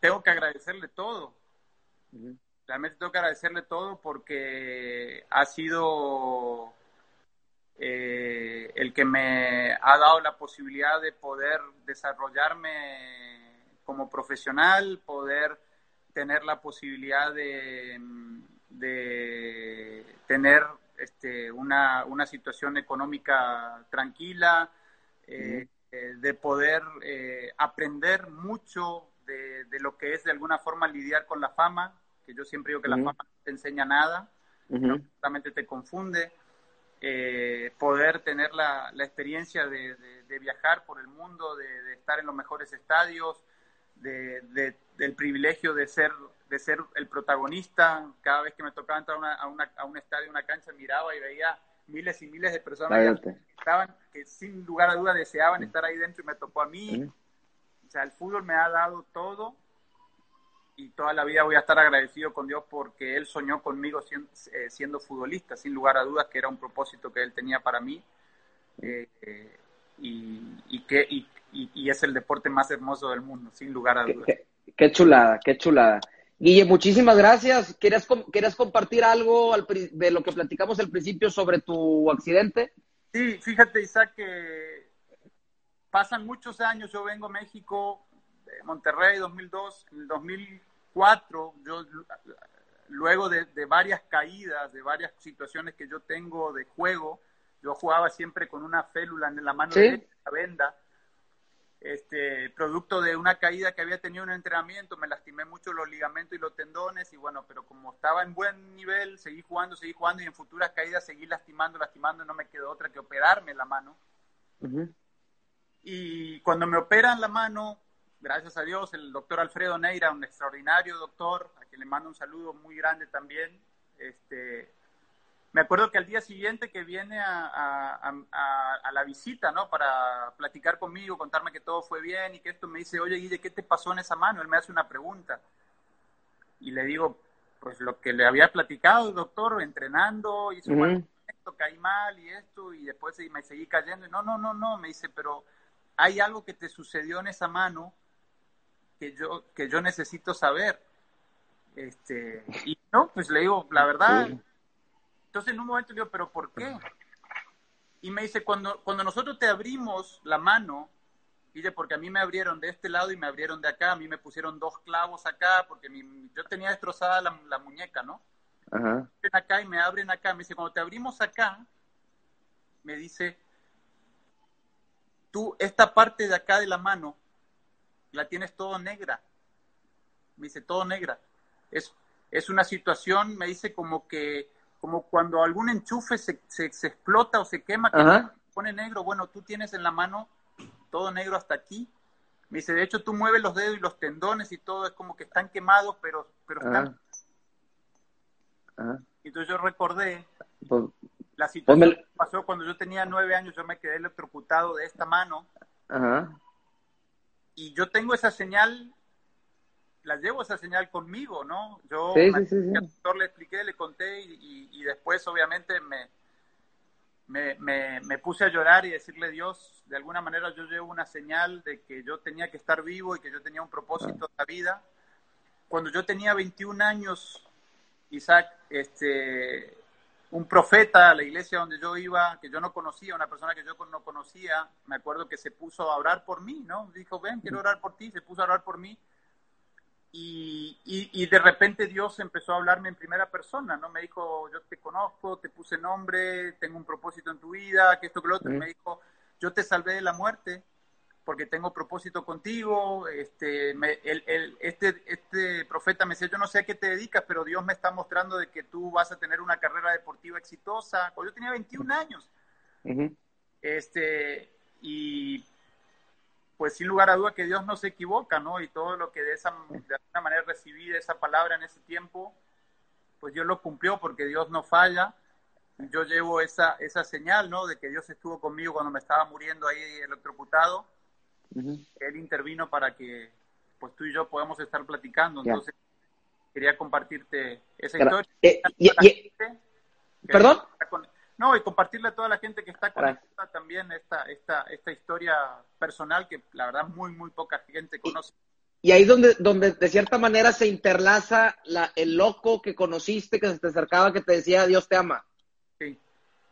Tengo que agradecerle todo. Realmente tengo que agradecerle todo porque ha sido eh, el que me ha dado la posibilidad de poder desarrollarme como profesional, poder tener la posibilidad de, de tener este, una, una, situación económica tranquila, eh, eh, de poder eh, aprender mucho de, de, lo que es de alguna forma lidiar con la fama, que yo siempre digo que la fama no te enseña nada, solamente te confunde. Poder tener la, la experiencia de, de, viajar por el mundo, de, estar en los mejores estadios, de, del privilegio de ser, de ser el protagonista. Cada vez que me tocaba entrar a, una, a, un estadio, una cancha, miraba y veía miles y miles de personas que, estaban, que sin lugar a duda deseaban estar ahí dentro y me tocó a mí. O sea, el fútbol me ha dado todo y toda la vida voy a estar agradecido con Dios porque Él soñó conmigo siendo, eh, siendo futbolista, sin lugar a dudas que era un propósito que Él tenía para mí. Eh, eh, y, y, que, y, y, es el deporte más hermoso del mundo, sin lugar a dudas. Qué, chulada, qué chulada. Guille, muchísimas gracias. ¿Querías, ¿Querías compartir algo de lo que platicamos al principio sobre tu accidente? Sí, fíjate, Isaac, que pasan muchos años. Yo vengo a México, Monterrey, 2002. En el 2004, yo, luego de, varias caídas, de varias situaciones que yo tengo de juego, yo jugaba siempre con una félula en la mano de la venda. Este, producto de una caída que había tenido en un entrenamiento, me lastimé mucho los ligamentos y los tendones y bueno, pero como estaba en buen nivel, seguí jugando, seguí jugando y en futuras caídas seguí lastimando, lastimando y no me quedó otra que operarme la mano. Y cuando me operan la mano, gracias a Dios, el doctor Alfredo Neira, un extraordinario doctor, a quien le mando un saludo muy grande también, este, me acuerdo que al día siguiente que viene a, la visita, ¿no? Para platicar conmigo, contarme que todo fue bien y que esto me dice, oye Guille, ¿qué te pasó en esa mano? Él me hace una pregunta. Y le digo, pues lo que le había platicado, doctor, entrenando, hizo esto, caí mal y esto, y después me seguí cayendo. Y no, no, no, no, me dice, pero hay algo que te sucedió en esa mano que yo, que yo necesito saber. Este, y no, pues le digo, la verdad, Entonces en un momento le digo, ¿pero por qué? Y me dice, cuando, cuando nosotros te abrimos la mano, dice, porque a mí me abrieron de este lado y me abrieron de acá, a mí me pusieron dos clavos acá, porque mi, yo tenía destrozada la, la muñeca, ¿no? Ajá. acá y me abren acá. Me dice, cuando te abrimos acá, me dice, tú esta parte de acá de la mano la tienes todo negra. Me dice, todo negra. Es, es una situación, me dice, como que, como cuando algún enchufe se, se, explota o se quema, que se pone negro. Bueno, tú tienes en la mano todo negro hasta aquí. Me dice, de hecho, tú mueves los dedos y los tendones y todo, es como que están quemados, pero, pero están entonces yo recordé pues, la pues situación que pasó cuando yo tenía nueve años, yo me quedé electrocutado de esta mano. Y yo tengo esa señal, la llevo esa señal conmigo, ¿no? Yo sí, le expliqué, le conté y, después obviamente me, me, me, puse a llorar y decirle Dios, de alguna manera yo llevo una señal de que yo tenía que estar vivo y que yo tenía un propósito en la vida. Cuando yo tenía 21 años, Isaac, este, un profeta a la iglesia donde yo iba, que yo no conocía, una persona que yo no conocía, me acuerdo que se puso a orar por mí, ¿no? Dijo, ven, quiero orar por ti, se puso a orar por mí. Y, y, de repente Dios empezó a hablarme en primera persona, ¿no? Me dijo, yo te conozco, te puse nombre, tengo un propósito en tu vida, que esto, que lo otro. Me dijo, yo te salvé de la muerte, porque tengo propósito contigo. Este, el, este, este profeta me decía, yo no sé a qué te dedicas, pero Dios me está mostrando de que tú vas a tener una carrera deportiva exitosa. Cuando yo tenía 21 años. este, y pues sin lugar a duda que Dios no se equivoca, ¿no? Y todo lo que de esa de alguna manera recibí de esa palabra en ese tiempo, pues Dios lo cumplió porque Dios no falla. Yo llevo esa, esa señal, ¿no? De que Dios estuvo conmigo cuando me estaba muriendo ahí electrocutado él intervino para que pues tú y yo podamos estar platicando. Entonces, quería compartirte esa historia. Eh, ¿Perdón? no, y compartirle a toda la gente que está conectada también esta, esta, esta historia personal que la verdad muy, muy poca gente conoce. Y ahí donde, donde de cierta manera se interlaza la, el loco que conociste, que se te acercaba, que te decía Dios te ama. Sí.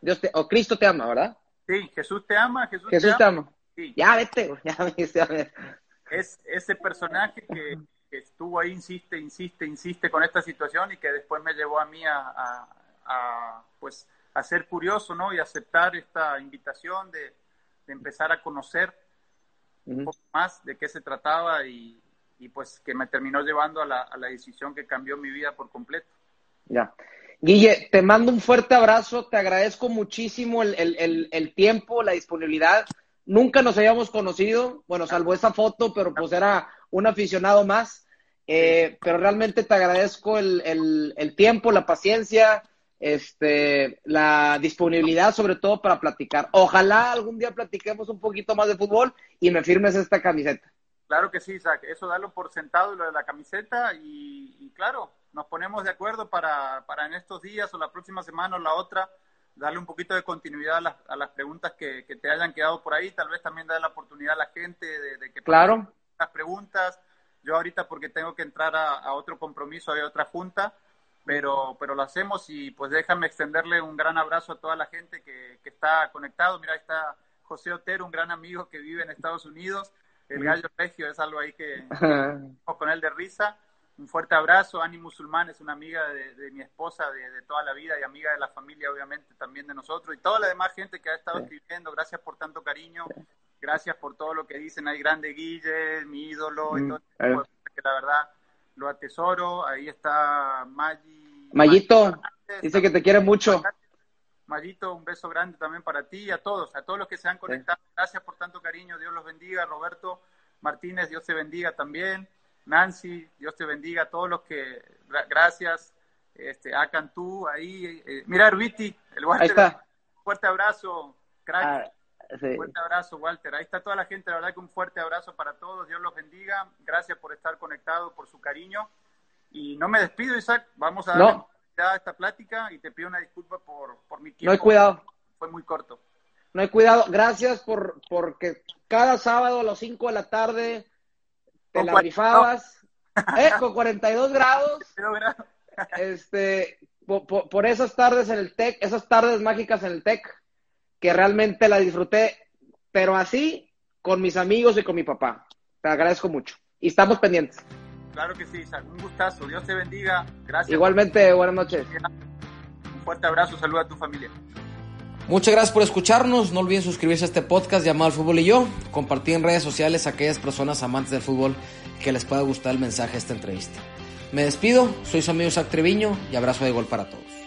Dios te, o Cristo te ama, ¿verdad? Sí, Jesús te ama, Jesús, Jesús te ama. Ya vete, ya me dice. Es ese personaje que, estuvo ahí, insiste, insiste, insiste con esta situación y que después me llevó a mí a, pues, a ser curioso, ¿no? Y aceptar esta invitación de, empezar a conocer un poco más de qué se trataba y, pues que me terminó llevando a la, a la decisión que cambió mi vida por completo. Ya. Guille, te mando un fuerte abrazo, te agradezco muchísimo el, el, el tiempo, la disponibilidad nunca nos habíamos conocido, bueno, salvo esa foto, pero pues era un aficionado más. Eh, pero realmente te agradezco el, el, tiempo, la paciencia, este, la disponibilidad, sobre todo para platicar. Ojalá algún día platiquemos un poquito más de fútbol y me firmes esta camiseta. Claro que sí, Isaac. Eso dalo por sentado, lo de la camiseta, y, y claro, nos ponemos de acuerdo para, para en estos días o la próxima semana o la otra darle un poquito de continuidad a las, a las preguntas que, que, te hayan quedado por ahí, tal vez también dar la oportunidad a la gente de, que claro. las preguntas. Yo ahorita porque tengo que entrar a, otro compromiso, hay otra junta, pero, pero lo hacemos y pues déjame extenderle un gran abrazo a toda la gente que, que está conectado. Mira, ahí está José Otero, un gran amigo que vive en Estados Unidos. El gallo regio es algo ahí que con él de risa un fuerte abrazo. Ani Musulmán es una amiga de, mi esposa de, toda la vida y amiga de la familia, obviamente, también de nosotros. Y toda la demás gente que ha estado escribiendo, gracias por tanto cariño, gracias por todo lo que dicen. Hay grande Guille, mi ídolo, y mm, todo que la verdad lo atesoro. Ahí está Maggi. Mayito, dice que te quiere mucho. Mayito, un beso grande también para ti y a todos, a todos los que se han conectado. Gracias por tanto cariño, Dios los bendiga. Roberto Martínez, Dios te bendiga también. Nancy, Dios te bendiga, a todos los que, gracias, este, a Cantú, ahí, eh, mira Herbiti, el Walter, fuerte abrazo, crack, ah, fuerte abrazo Walter, ahí está toda la gente, la verdad que un fuerte abrazo para todos, Dios los bendiga, gracias por estar conectados, por su cariño, y no me despido Isaac, vamos a no. dar esta plática y te pido una disculpa por, por mi tiempo. No hay cuidado. Fue muy corto. No hay cuidado, gracias por, porque cada sábado a las 5 de la tarde te la rifabas, ¿eh? Con 42 grados. este, por, esas tardes en el TEC, esas tardes mágicas en el TEC, que realmente la disfruté, pero así con mis amigos y con mi papá. Te agradezco mucho. Y estamos pendientes. Claro que sí, Isaac. Un gustazo. Dios te bendiga. Gracias. Igualmente, buenas noches. Un fuerte abrazo. Saluda a tu familia. Muchas gracias por escucharnos. No olviden suscribirse a este podcast llamado El Fútbol y Yo. Compartir en redes sociales a aquellas personas amantes del fútbol que les pueda gustar el mensaje de esta entrevista. Me despido, soy su amigo Zach Treviño y abrazo de gol para todos.